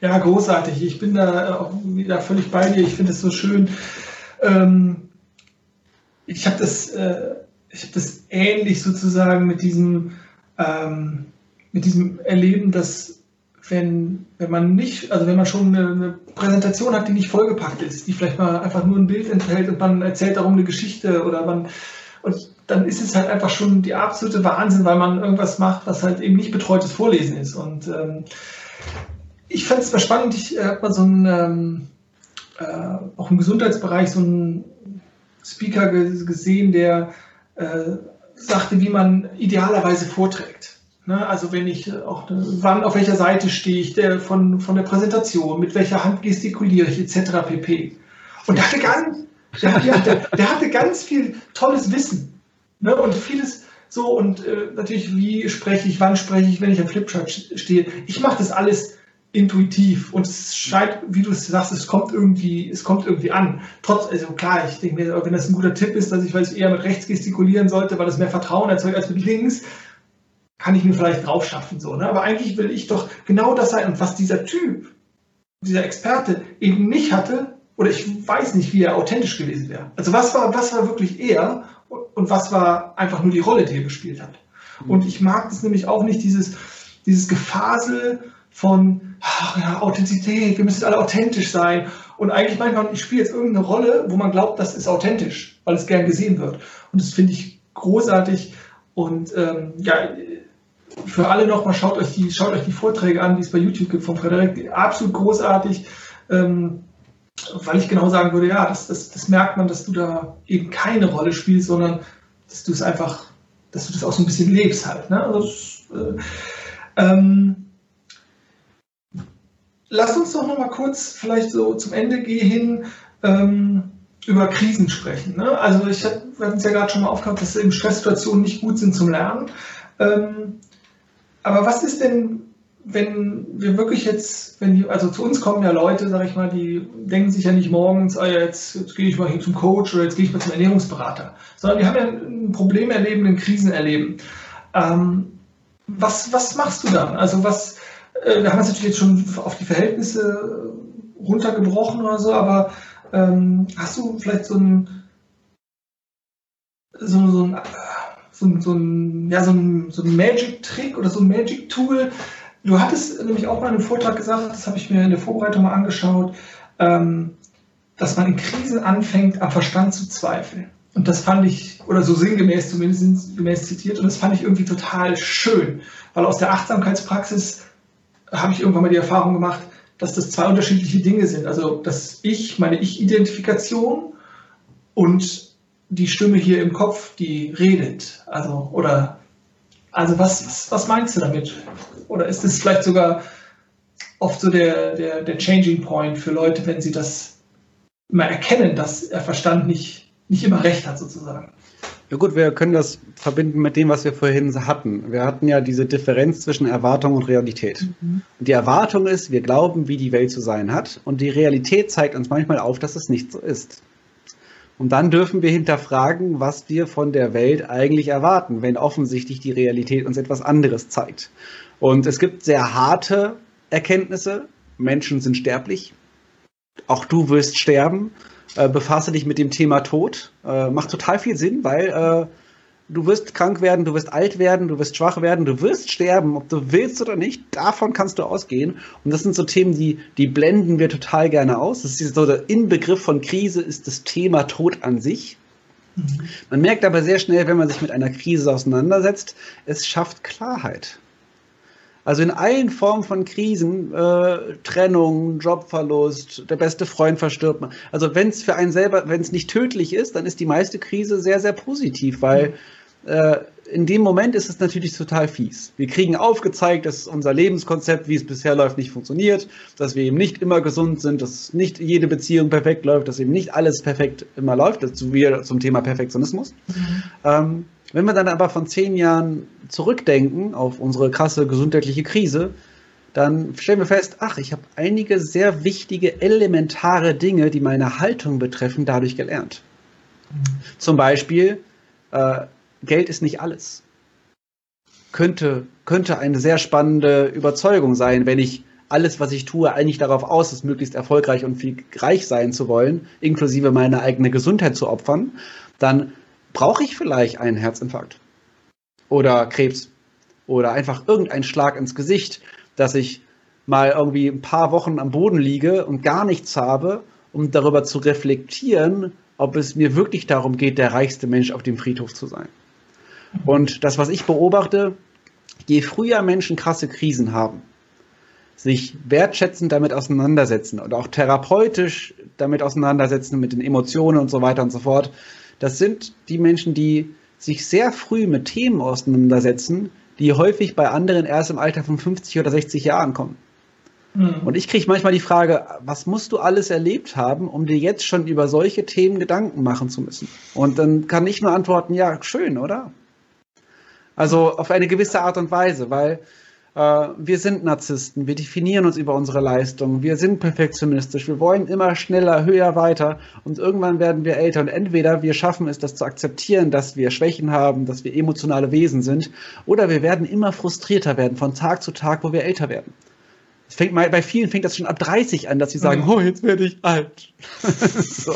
Ja, großartig. Ich bin da auch wieder völlig bei dir. Ich finde es so schön. Ähm, ich habe das, äh, ich habe das ähnlich sozusagen mit diesem, ähm, mit diesem Erleben, dass wenn, wenn man nicht, also wenn man schon eine, eine Präsentation hat, die nicht vollgepackt ist, die vielleicht mal einfach nur ein Bild enthält und man erzählt darum eine Geschichte oder man und dann ist es halt einfach schon die absolute Wahnsinn, weil man irgendwas macht, was halt eben nicht betreutes Vorlesen ist. Und ähm, ich fand es mal spannend, ich äh, habe mal so einen, ähm, äh, auch im Gesundheitsbereich so einen Speaker ge gesehen, der äh, sagte, wie man idealerweise vorträgt. Ne? Also wenn ich äh, auch, wann, auf welcher Seite stehe ich der, von, von der Präsentation, mit welcher Hand gestikuliere ich, etc. pp. Und der hatte ganz, der, der, der, der hatte ganz viel tolles Wissen. Ne? Und vieles so, und äh, natürlich, wie spreche ich, wann spreche ich, wenn ich am Flipchart stehe. Ich mache das alles intuitiv und es scheint, wie du es sagst, es kommt irgendwie, es kommt irgendwie an. Trotz, also klar, ich denke mir, wenn das ein guter Tipp ist, dass ich weiß, eher mit rechts gestikulieren sollte, weil das mehr Vertrauen erzeugt als mit links, kann ich mir vielleicht drauf schaffen, so, ne? Aber eigentlich will ich doch genau das sein. Und was dieser Typ, dieser Experte eben nicht hatte, oder ich weiß nicht, wie er authentisch gewesen wäre. Also was war, was war wirklich er und was war einfach nur die Rolle, die er gespielt hat. Und ich mag das nämlich auch nicht, dieses, dieses Gefasel von, ach ja, Authentizität, wir müssen alle authentisch sein. Und eigentlich manchmal, ich spiele jetzt irgendeine Rolle, wo man glaubt, das ist authentisch, weil es gern gesehen wird. Und das finde ich großartig. Und ähm, ja, für alle nochmal, schaut euch die, schaut euch die Vorträge an, die es bei YouTube gibt von Frederik. Absolut großartig. Ähm, weil ich genau sagen würde, ja, das, das, das merkt man, dass du da eben keine Rolle spielst, sondern dass du es einfach, dass du das auch so ein bisschen lebst halt. Ne? Also, äh, ähm, Lasst uns doch noch mal kurz vielleicht so zum Ende gehen ähm, über Krisen sprechen. Ne? Also ich hab, wir es ja gerade schon mal aufgehört, dass eben Stresssituationen nicht gut sind zum Lernen. Ähm, aber was ist denn, wenn wir wirklich jetzt, wenn die, also zu uns kommen ja Leute, sag ich mal, die denken sich ja nicht morgens, ah, jetzt, jetzt gehe ich mal hin zum Coach oder jetzt gehe ich mal zum Ernährungsberater, sondern die haben ja ein Problem erleben, ein Krisen erleben. Ähm, was, was machst du dann? Also was, äh, wir haben es natürlich jetzt schon auf die Verhältnisse runtergebrochen oder so, aber ähm, hast du vielleicht so ein, so, so ein, so ein, so ein, ja, so ein, so ein Magic-Trick oder so ein Magic-Tool? Du hattest nämlich auch mal in einem Vortrag gesagt, das habe ich mir in der Vorbereitung mal angeschaut, ähm, dass man in Krisen anfängt, am Verstand zu zweifeln. Und das fand ich, oder so sinngemäß zumindest sinngemäß zitiert, und das fand ich irgendwie total schön, weil aus der Achtsamkeitspraxis habe ich irgendwann mal die Erfahrung gemacht, dass das zwei unterschiedliche Dinge sind. Also, dass ich, meine Ich-Identifikation und die Stimme hier im Kopf, die redet. Also, oder, also was, was, was meinst du damit? Oder ist es vielleicht sogar oft so der, der, der Changing Point für Leute, wenn sie das mal erkennen, dass der Verstand nicht, nicht immer recht hat, sozusagen? Ja gut, wir können das verbinden mit dem, was wir vorhin hatten. Wir hatten ja diese Differenz zwischen Erwartung und Realität. Mhm. Und die Erwartung ist, wir glauben, wie die Welt zu sein hat. Und die Realität zeigt uns manchmal auf, dass es nicht so ist. Und dann dürfen wir hinterfragen, was wir von der Welt eigentlich erwarten, wenn offensichtlich die Realität uns etwas anderes zeigt. Und es gibt sehr harte Erkenntnisse. Menschen sind sterblich. Auch du wirst sterben äh, befasse dich mit dem Thema Tod. Äh, macht total viel Sinn, weil äh, du wirst krank werden, du wirst alt werden, du wirst schwach werden, du wirst sterben, ob du willst oder nicht. Davon kannst du ausgehen. Und das sind so Themen, die, die blenden wir total gerne aus. Das ist so der Inbegriff von Krise ist das Thema Tod an sich. Mhm. Man merkt aber sehr schnell, wenn man sich mit einer Krise auseinandersetzt, es schafft Klarheit. Also in allen Formen von Krisen, äh, Trennung, Jobverlust, der beste Freund verstirbt. Also wenn es für einen selber, wenn es nicht tödlich ist, dann ist die meiste Krise sehr, sehr positiv, weil äh, in dem Moment ist es natürlich total fies. Wir kriegen aufgezeigt, dass unser Lebenskonzept, wie es bisher läuft, nicht funktioniert, dass wir eben nicht immer gesund sind, dass nicht jede Beziehung perfekt läuft, dass eben nicht alles perfekt immer läuft, dazu wir zum Thema Perfektionismus. Mhm. Ähm, wenn wir dann aber von zehn Jahren zurückdenken auf unsere krasse gesundheitliche Krise, dann stellen wir fest, ach, ich habe einige sehr wichtige, elementare Dinge, die meine Haltung betreffen, dadurch gelernt. Zum Beispiel, äh, Geld ist nicht alles. Könnte, könnte eine sehr spannende Überzeugung sein, wenn ich alles, was ich tue, eigentlich darauf aus ist, möglichst erfolgreich und viel reich sein zu wollen, inklusive meine eigene Gesundheit zu opfern, dann brauche ich vielleicht einen Herzinfarkt oder Krebs oder einfach irgendeinen Schlag ins Gesicht, dass ich mal irgendwie ein paar Wochen am Boden liege und gar nichts habe, um darüber zu reflektieren, ob es mir wirklich darum geht, der reichste Mensch auf dem Friedhof zu sein. Und das, was ich beobachte, je früher Menschen krasse Krisen haben, sich wertschätzend damit auseinandersetzen und auch therapeutisch damit auseinandersetzen mit den Emotionen und so weiter und so fort, das sind die Menschen, die sich sehr früh mit Themen auseinandersetzen, die häufig bei anderen erst im Alter von 50 oder 60 Jahren kommen. Mhm. Und ich kriege manchmal die Frage, was musst du alles erlebt haben, um dir jetzt schon über solche Themen Gedanken machen zu müssen? Und dann kann ich nur antworten, ja, schön, oder? Also auf eine gewisse Art und Weise, weil wir sind Narzissten, wir definieren uns über unsere Leistung, wir sind perfektionistisch, wir wollen immer schneller, höher, weiter. Und irgendwann werden wir älter. Und entweder wir schaffen es, das zu akzeptieren, dass wir Schwächen haben, dass wir emotionale Wesen sind oder wir werden immer frustrierter werden von Tag zu Tag, wo wir älter werden. Es fängt mal, bei vielen fängt das schon ab 30 an, dass sie sagen, oh, jetzt werde ich alt. so.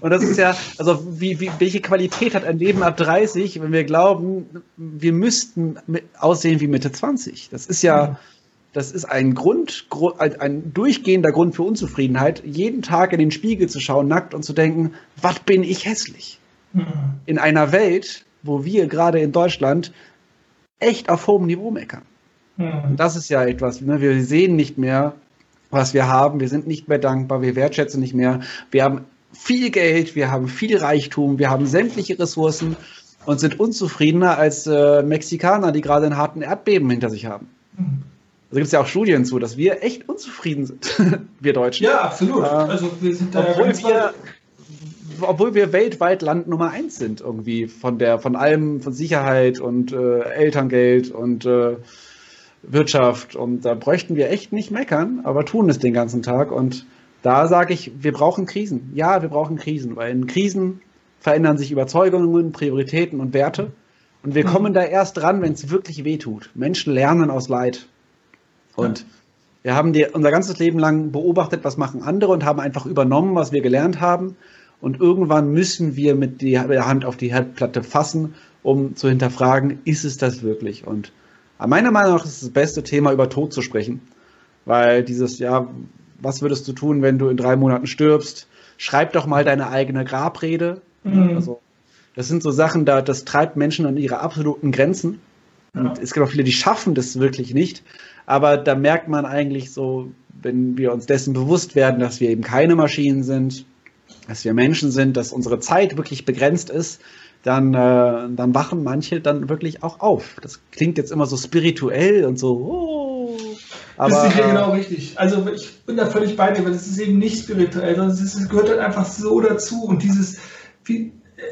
Und das ist ja, also wie, wie, welche Qualität hat ein Leben ab 30, wenn wir glauben, wir müssten aussehen wie Mitte 20? Das ist ja, das ist ein Grund, ein durchgehender Grund für Unzufriedenheit, jeden Tag in den Spiegel zu schauen, nackt und zu denken, was bin ich hässlich? In einer Welt, wo wir gerade in Deutschland echt auf hohem Niveau meckern. Mhm. Das ist ja etwas, ne? wir sehen nicht mehr, was wir haben, wir sind nicht mehr dankbar, wir wertschätzen nicht mehr, wir haben viel Geld, wir haben viel Reichtum, wir haben sämtliche Ressourcen und sind unzufriedener als äh, Mexikaner, die gerade einen harten Erdbeben hinter sich haben. Mhm. Da gibt es ja auch Studien zu, dass wir echt unzufrieden sind, wir Deutschen. Ja, absolut. Äh, also wir sind da obwohl wir, obwohl wir weltweit Land Nummer eins sind, irgendwie von der, von allem, von Sicherheit und äh, Elterngeld und äh, Wirtschaft und da bräuchten wir echt nicht meckern, aber tun es den ganzen Tag und da sage ich, wir brauchen Krisen. Ja, wir brauchen Krisen, weil in Krisen verändern sich Überzeugungen, Prioritäten und Werte und wir mhm. kommen da erst dran, wenn es wirklich weh tut. Menschen lernen aus Leid und ja. wir haben die, unser ganzes Leben lang beobachtet, was machen andere und haben einfach übernommen, was wir gelernt haben und irgendwann müssen wir mit der Hand auf die Herdplatte fassen, um zu hinterfragen, ist es das wirklich und aber meiner Meinung nach ist es das beste Thema, über Tod zu sprechen. Weil dieses, ja, was würdest du tun, wenn du in drei Monaten stirbst? Schreib doch mal deine eigene Grabrede. Mhm. Also, das sind so Sachen, da, das treibt Menschen an ihre absoluten Grenzen. Und ja. es gibt auch viele, die schaffen das wirklich nicht. Aber da merkt man eigentlich so, wenn wir uns dessen bewusst werden, dass wir eben keine Maschinen sind, dass wir Menschen sind, dass unsere Zeit wirklich begrenzt ist, dann, äh, dann wachen manche dann wirklich auch auf. Das klingt jetzt immer so spirituell und so. Oh, aber, das ist ja genau richtig. Also ich bin da völlig bei dir, weil es ist eben nicht spirituell, sondern es gehört halt einfach so dazu. Und dieses, wie, äh,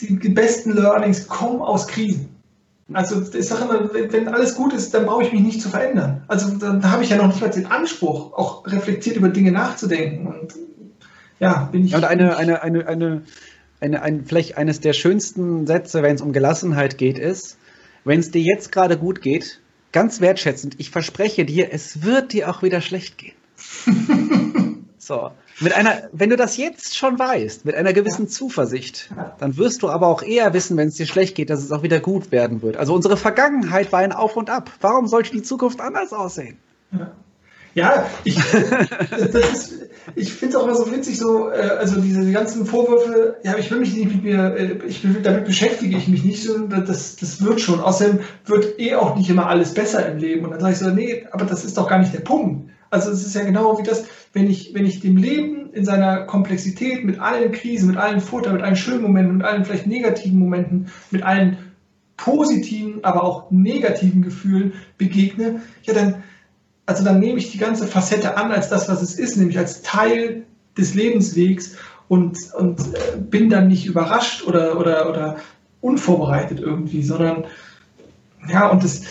die, die besten Learnings kommen aus Krisen. Also ich sage immer, wenn alles gut ist, dann brauche ich mich nicht zu verändern. Also dann habe ich ja noch nicht mal den Anspruch, auch reflektiert über Dinge nachzudenken. Und ja, bin ich. Ja, und eine, eine, eine, eine eine, ein, vielleicht eines der schönsten Sätze, wenn es um Gelassenheit geht, ist, wenn es dir jetzt gerade gut geht, ganz wertschätzend, ich verspreche dir, es wird dir auch wieder schlecht gehen. so. Mit einer, wenn du das jetzt schon weißt, mit einer gewissen Zuversicht, dann wirst du aber auch eher wissen, wenn es dir schlecht geht, dass es auch wieder gut werden wird. Also unsere Vergangenheit war ein Auf und Ab. Warum sollte die Zukunft anders aussehen? Ja. Ja, ich, ich finde es auch immer so witzig, so, äh, also diese ganzen Vorwürfe, ja, ich will mich nicht mit mir, äh, ich will, damit beschäftige ich mich nicht, so, das, das wird schon. Außerdem wird eh auch nicht immer alles besser im Leben. Und dann sage ich so, nee, aber das ist doch gar nicht der Punkt. Also es ist ja genau wie das, wenn ich, wenn ich dem Leben in seiner Komplexität, mit allen Krisen, mit allen Vorteilen, mit allen schönen Momenten, mit allen vielleicht negativen Momenten, mit allen positiven, aber auch negativen Gefühlen begegne, ja, dann, also dann nehme ich die ganze Facette an als das, was es ist, nämlich als Teil des Lebenswegs und, und äh, bin dann nicht überrascht oder, oder, oder unvorbereitet irgendwie, sondern ja, und das,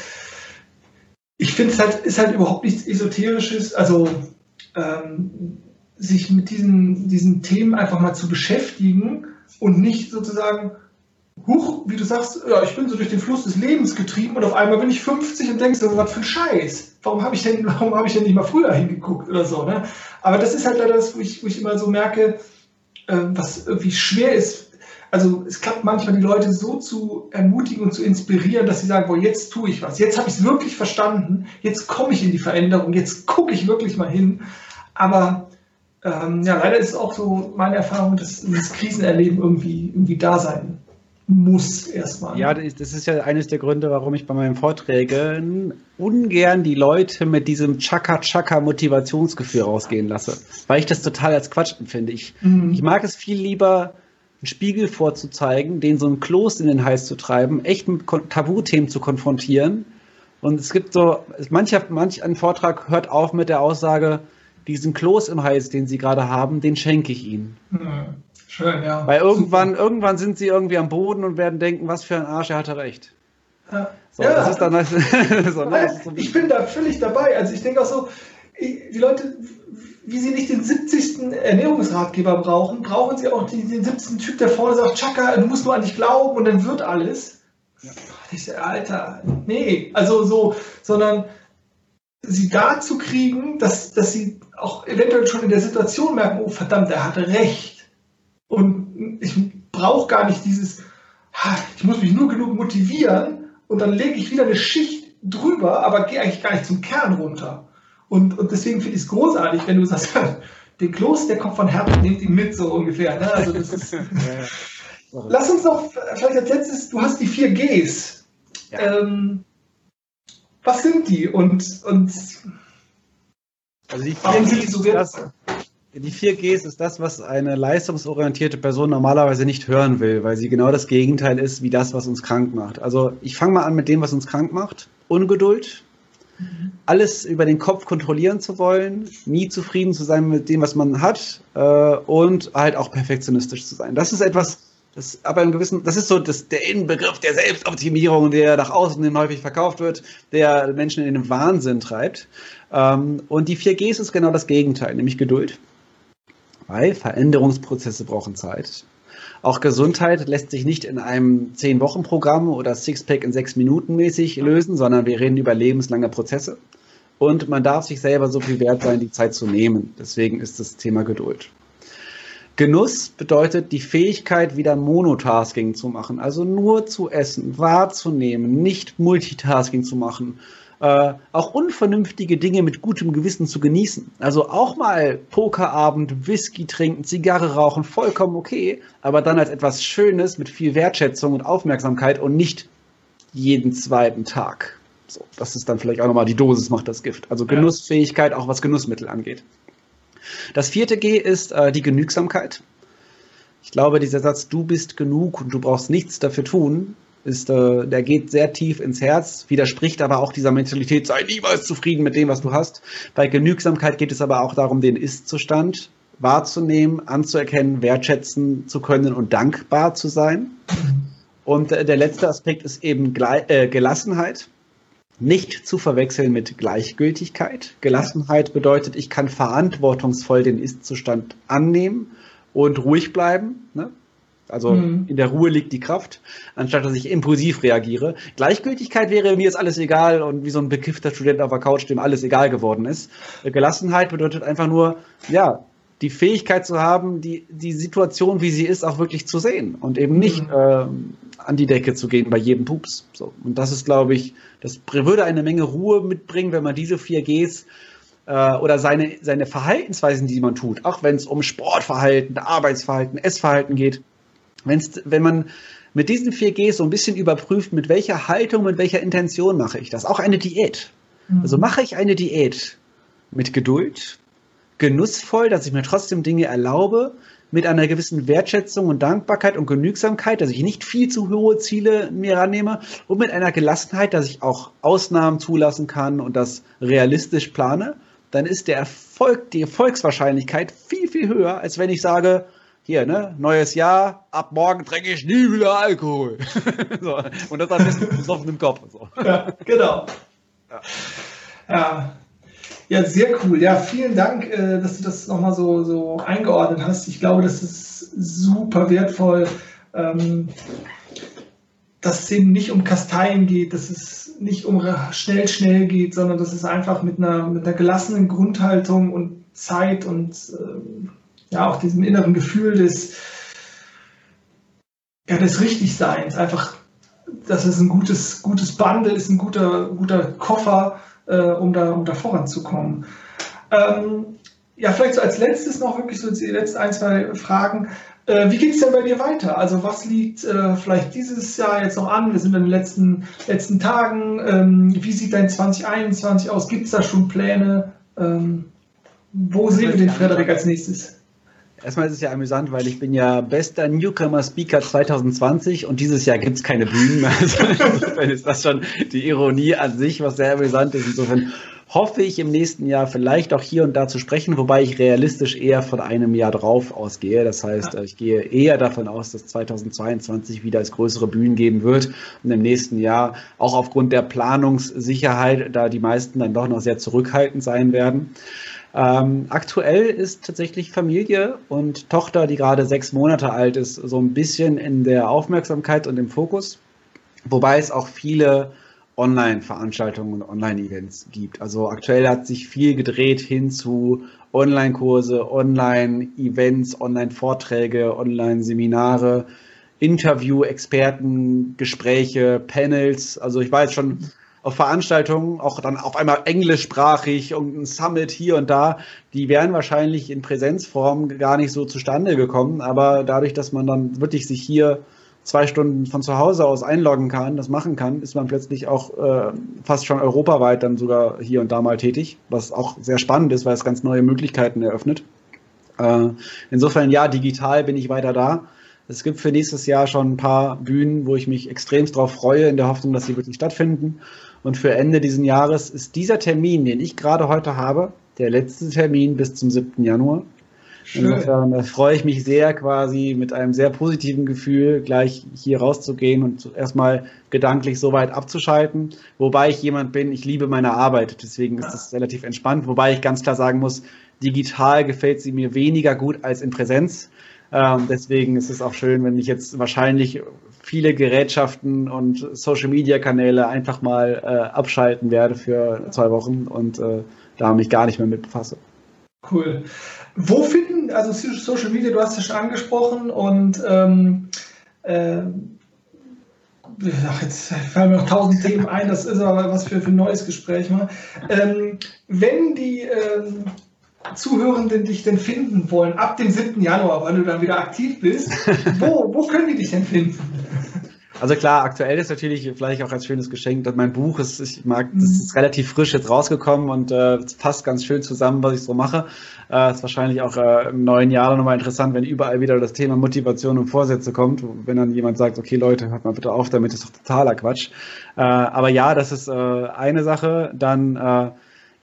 ich finde es halt, ist halt überhaupt nichts Esoterisches, also ähm, sich mit diesen, diesen Themen einfach mal zu beschäftigen und nicht sozusagen, huch, wie du sagst, ja, ich bin so durch den Fluss des Lebens getrieben und auf einmal bin ich 50 und denkst, was für ein Scheiß. Warum habe ich denn, ich denn nicht mal früher hingeguckt oder so, ne? Aber das ist halt leider das, wo ich, wo ich immer so merke, äh, was irgendwie schwer ist. Also es klappt manchmal die Leute so zu ermutigen und zu inspirieren, dass sie sagen, boah, jetzt tue ich was. Jetzt habe ich es wirklich verstanden. Jetzt komme ich in die Veränderung. Jetzt gucke ich wirklich mal hin. Aber ähm, ja, leider ist es auch so meine Erfahrung, dass das Krisenerleben irgendwie, irgendwie da sein muss erstmal. Ja, das ist ja eines der Gründe, warum ich bei meinen Vorträgen ungern die Leute mit diesem Chaka-Chaka-Motivationsgefühl rausgehen lasse, weil ich das total als Quatsch empfinde. Ich, mhm. ich mag es viel lieber, einen Spiegel vorzuzeigen, den so ein Kloß in den Hals zu treiben, echt mit Tabuthemen zu konfrontieren. Und es gibt so, mancher, manch ein Vortrag hört auf mit der Aussage, diesen Kloß im Hals, den Sie gerade haben, den schenke ich Ihnen. Mhm. Schön, ja. Weil irgendwann, irgendwann sind sie irgendwie am Boden und werden denken, was für ein Arsch, er hatte recht. Ja. So, ja, das ist dann so, so ich bin da völlig dabei. Also ich denke auch so, die Leute, wie sie nicht den 70. Ernährungsratgeber brauchen, brauchen sie auch den, den 70. Typ, der vorne sagt, Chaka, du musst nur an dich glauben und dann wird alles. Ja. Ich Alter, nee, also so, sondern sie dazu kriegen, dass, dass sie auch eventuell schon in der Situation merken, oh verdammt, er hatte recht. Ich brauche gar nicht dieses, ich muss mich nur genug motivieren und dann lege ich wieder eine Schicht drüber, aber gehe eigentlich gar nicht zum Kern runter. Und, und deswegen finde ich es großartig, wenn du sagst, den Kloß, der kommt von Herzen, nimmt ihn mit, so ungefähr. Ne? Also das ist, Lass uns noch vielleicht als letztes, du hast die vier Gs. Ja. Ähm, was sind die und, und also die warum sind die so wertvoll? Die 4Gs ist das, was eine leistungsorientierte Person normalerweise nicht hören will, weil sie genau das Gegenteil ist wie das, was uns krank macht. Also ich fange mal an mit dem, was uns krank macht. Ungeduld, mhm. alles über den Kopf kontrollieren zu wollen, nie zufrieden zu sein mit dem, was man hat äh, und halt auch perfektionistisch zu sein. Das ist etwas, das aber im gewissen, das ist so das, der Inbegriff der Selbstoptimierung, der nach außen hin häufig verkauft wird, der Menschen in den Wahnsinn treibt. Ähm, und die 4Gs ist genau das Gegenteil, nämlich Geduld weil Veränderungsprozesse brauchen Zeit. Auch Gesundheit lässt sich nicht in einem 10-Wochen-Programm oder Sixpack in 6 Minuten mäßig lösen, sondern wir reden über lebenslange Prozesse. Und man darf sich selber so viel wert sein, die Zeit zu nehmen. Deswegen ist das Thema Geduld. Genuss bedeutet die Fähigkeit, wieder Monotasking zu machen, also nur zu essen, wahrzunehmen, nicht Multitasking zu machen äh, auch unvernünftige Dinge mit gutem Gewissen zu genießen. Also auch mal Pokerabend, Whisky trinken, Zigarre rauchen, vollkommen okay, aber dann als etwas Schönes mit viel Wertschätzung und Aufmerksamkeit und nicht jeden zweiten Tag. So, das ist dann vielleicht auch nochmal die Dosis macht das Gift. Also Genussfähigkeit, auch was Genussmittel angeht. Das vierte G ist äh, die Genügsamkeit. Ich glaube, dieser Satz, du bist genug und du brauchst nichts dafür tun, ist, äh, der geht sehr tief ins Herz, widerspricht aber auch dieser Mentalität, sei niemals zufrieden mit dem, was du hast. Bei Genügsamkeit geht es aber auch darum, den Ist-Zustand wahrzunehmen, anzuerkennen, wertschätzen zu können und dankbar zu sein. Und äh, der letzte Aspekt ist eben Gle äh, Gelassenheit. Nicht zu verwechseln mit Gleichgültigkeit. Gelassenheit bedeutet, ich kann verantwortungsvoll den Ist-Zustand annehmen und ruhig bleiben. Ne? Also mhm. in der Ruhe liegt die Kraft, anstatt dass ich impulsiv reagiere. Gleichgültigkeit wäre mir jetzt alles egal und wie so ein bekiffter Student auf der Couch, dem alles egal geworden ist. Gelassenheit bedeutet einfach nur, ja, die Fähigkeit zu haben, die, die Situation, wie sie ist, auch wirklich zu sehen und eben nicht mhm. äh, an die Decke zu gehen bei jedem Pups. So. Und das ist, glaube ich, das würde eine Menge Ruhe mitbringen, wenn man diese vier Gs äh, oder seine, seine Verhaltensweisen, die man tut, auch wenn es um Sportverhalten, Arbeitsverhalten, Essverhalten geht, Wenn's, wenn man mit diesen vier Gs so ein bisschen überprüft, mit welcher Haltung, mit welcher Intention mache ich das. Auch eine Diät. Mhm. Also mache ich eine Diät mit Geduld, genussvoll, dass ich mir trotzdem Dinge erlaube, mit einer gewissen Wertschätzung und Dankbarkeit und Genügsamkeit, dass ich nicht viel zu hohe Ziele mir rannehme und mit einer Gelassenheit, dass ich auch Ausnahmen zulassen kann und das realistisch plane, dann ist der Erfolg, die Erfolgswahrscheinlichkeit viel, viel höher, als wenn ich sage, hier, ne, neues Jahr, ab morgen trinke ich nie wieder Alkohol. so, und das am besten besoffen im Kopf. So. Ja, genau. Ja. ja. sehr cool. Ja, vielen Dank, äh, dass du das nochmal so, so eingeordnet hast. Ich glaube, das ist super wertvoll, ähm, dass es eben nicht um Kasteien geht, dass es nicht um schnell, schnell geht, sondern dass es einfach mit einer, mit einer gelassenen Grundhaltung und Zeit und ähm, ja, auch diesem inneren Gefühl des, ja, des Richtigseins, einfach, dass es ein gutes, gutes Bundle ist, ein guter, guter Koffer, äh, um, da, um da voranzukommen. Ähm, ja, vielleicht so als letztes noch wirklich so die letzten ein, zwei Fragen. Äh, wie geht es denn bei dir weiter? Also was liegt äh, vielleicht dieses Jahr jetzt noch an? Wir sind in den letzten, letzten Tagen. Ähm, wie sieht dein 2021 aus? Gibt es da schon Pläne? Ähm, wo sehen wir den Frederik als nächstes? Erstmal ist es ja amüsant, weil ich bin ja bester Newcomer Speaker 2020 und dieses Jahr gibt es keine Bühnen. Also insofern ist das schon die Ironie an sich, was sehr amüsant ist. Insofern hoffe ich im nächsten Jahr vielleicht auch hier und da zu sprechen, wobei ich realistisch eher von einem Jahr drauf ausgehe. Das heißt, ich gehe eher davon aus, dass 2022 wieder es größere Bühnen geben wird und im nächsten Jahr auch aufgrund der Planungssicherheit, da die meisten dann doch noch sehr zurückhaltend sein werden. Ähm, aktuell ist tatsächlich Familie und Tochter, die gerade sechs Monate alt ist, so ein bisschen in der Aufmerksamkeit und im Fokus. Wobei es auch viele Online-Veranstaltungen und Online-Events gibt. Also aktuell hat sich viel gedreht hin zu Online-Kurse, Online-Events, Online-Vorträge, Online-Seminare, Interview, Experten, Gespräche, Panels. Also ich war jetzt schon auf Veranstaltungen, auch dann auf einmal englischsprachig und ein Summit hier und da, die wären wahrscheinlich in Präsenzform gar nicht so zustande gekommen. Aber dadurch, dass man dann wirklich sich hier zwei Stunden von zu Hause aus einloggen kann, das machen kann, ist man plötzlich auch äh, fast schon europaweit dann sogar hier und da mal tätig, was auch sehr spannend ist, weil es ganz neue Möglichkeiten eröffnet. Äh, insofern ja, digital bin ich weiter da. Es gibt für nächstes Jahr schon ein paar Bühnen, wo ich mich extremst drauf freue, in der Hoffnung, dass sie wirklich stattfinden. Und für Ende diesen Jahres ist dieser Termin, den ich gerade heute habe, der letzte Termin bis zum 7. Januar. Schön. Insofern äh, freue ich mich sehr, quasi mit einem sehr positiven Gefühl gleich hier rauszugehen und erstmal gedanklich so weit abzuschalten. Wobei ich jemand bin, ich liebe meine Arbeit, deswegen ist das relativ entspannt. Wobei ich ganz klar sagen muss, digital gefällt sie mir weniger gut als in Präsenz. Ähm, deswegen ist es auch schön, wenn ich jetzt wahrscheinlich viele Gerätschaften und Social-Media-Kanäle einfach mal äh, abschalten werde für zwei Wochen und äh, da mich gar nicht mehr mit befasse. Cool. Wo finden, also Social Media, du hast es schon angesprochen und ähm, äh, ach, jetzt fallen mir noch tausend Themen ein, das ist aber was für, für ein neues Gespräch. Ähm, wenn die ähm, Zuhörenden dich denn finden wollen, ab dem 7. Januar, weil du dann wieder aktiv bist, wo, wo können die dich denn finden? Also klar, aktuell ist natürlich vielleicht auch als schönes Geschenk, dass mein Buch ist, ich mag, das mhm. ist relativ frisch jetzt rausgekommen und äh, passt ganz schön zusammen, was ich so mache. Äh, ist wahrscheinlich auch äh, im neuen Jahr nochmal interessant, wenn überall wieder das Thema Motivation und Vorsätze kommt, wenn dann jemand sagt, okay Leute, hört mal bitte auf damit, ist doch totaler Quatsch. Äh, aber ja, das ist äh, eine Sache. Dann äh,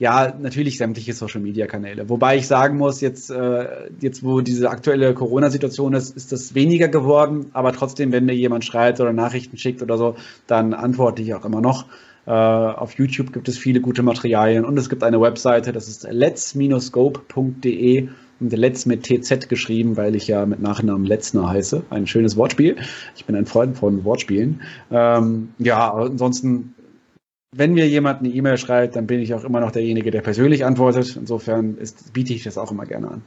ja, natürlich sämtliche Social Media Kanäle. Wobei ich sagen muss, jetzt, äh, jetzt wo diese aktuelle Corona-Situation ist, ist das weniger geworden. Aber trotzdem, wenn mir jemand schreibt oder Nachrichten schickt oder so, dann antworte ich auch immer noch. Äh, auf YouTube gibt es viele gute Materialien und es gibt eine Webseite, das ist let's-scope.de und Let's mit TZ geschrieben, weil ich ja mit Nachnamen Letzner heiße. Ein schönes Wortspiel. Ich bin ein Freund von Wortspielen. Ähm, ja, ansonsten wenn mir jemand eine E-Mail schreibt, dann bin ich auch immer noch derjenige, der persönlich antwortet. Insofern ist, biete ich das auch immer gerne an.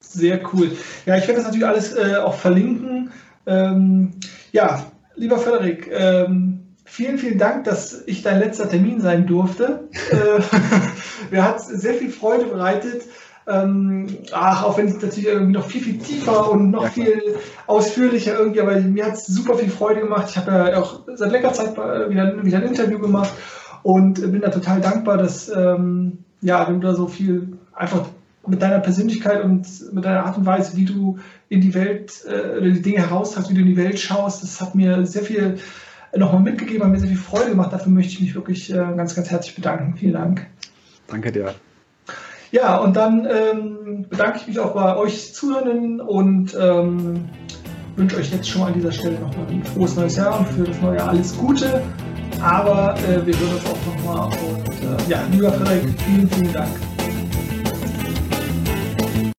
Sehr cool. Ja, ich werde das natürlich alles äh, auch verlinken. Ähm, ja, lieber Frederik, ähm, vielen, vielen Dank, dass ich dein letzter Termin sein durfte. äh, mir hat sehr viel Freude bereitet. Ähm, ach, auch wenn es natürlich irgendwie noch viel, viel tiefer und noch ja, viel ausführlicher irgendwie, aber mir hat es super viel Freude gemacht. Ich habe ja auch seit längerer Zeit wieder, wieder ein Interview gemacht und bin da total dankbar, dass ähm, ja, du da so viel einfach mit deiner Persönlichkeit und mit deiner Art und Weise, wie du in die Welt äh, oder die Dinge heraustreibst, wie du in die Welt schaust, das hat mir sehr viel nochmal mitgegeben, hat mir sehr viel Freude gemacht. Dafür möchte ich mich wirklich äh, ganz, ganz herzlich bedanken. Vielen Dank. Danke dir. Ja, und dann ähm, bedanke ich mich auch bei euch Zuhörenden und ähm, wünsche euch jetzt schon mal an dieser Stelle nochmal ein frohes neues Jahr und für das neue Jahr alles Gute. Aber äh, wir hören uns auch nochmal. Und äh, ja, lieber Frederik, vielen, vielen Dank.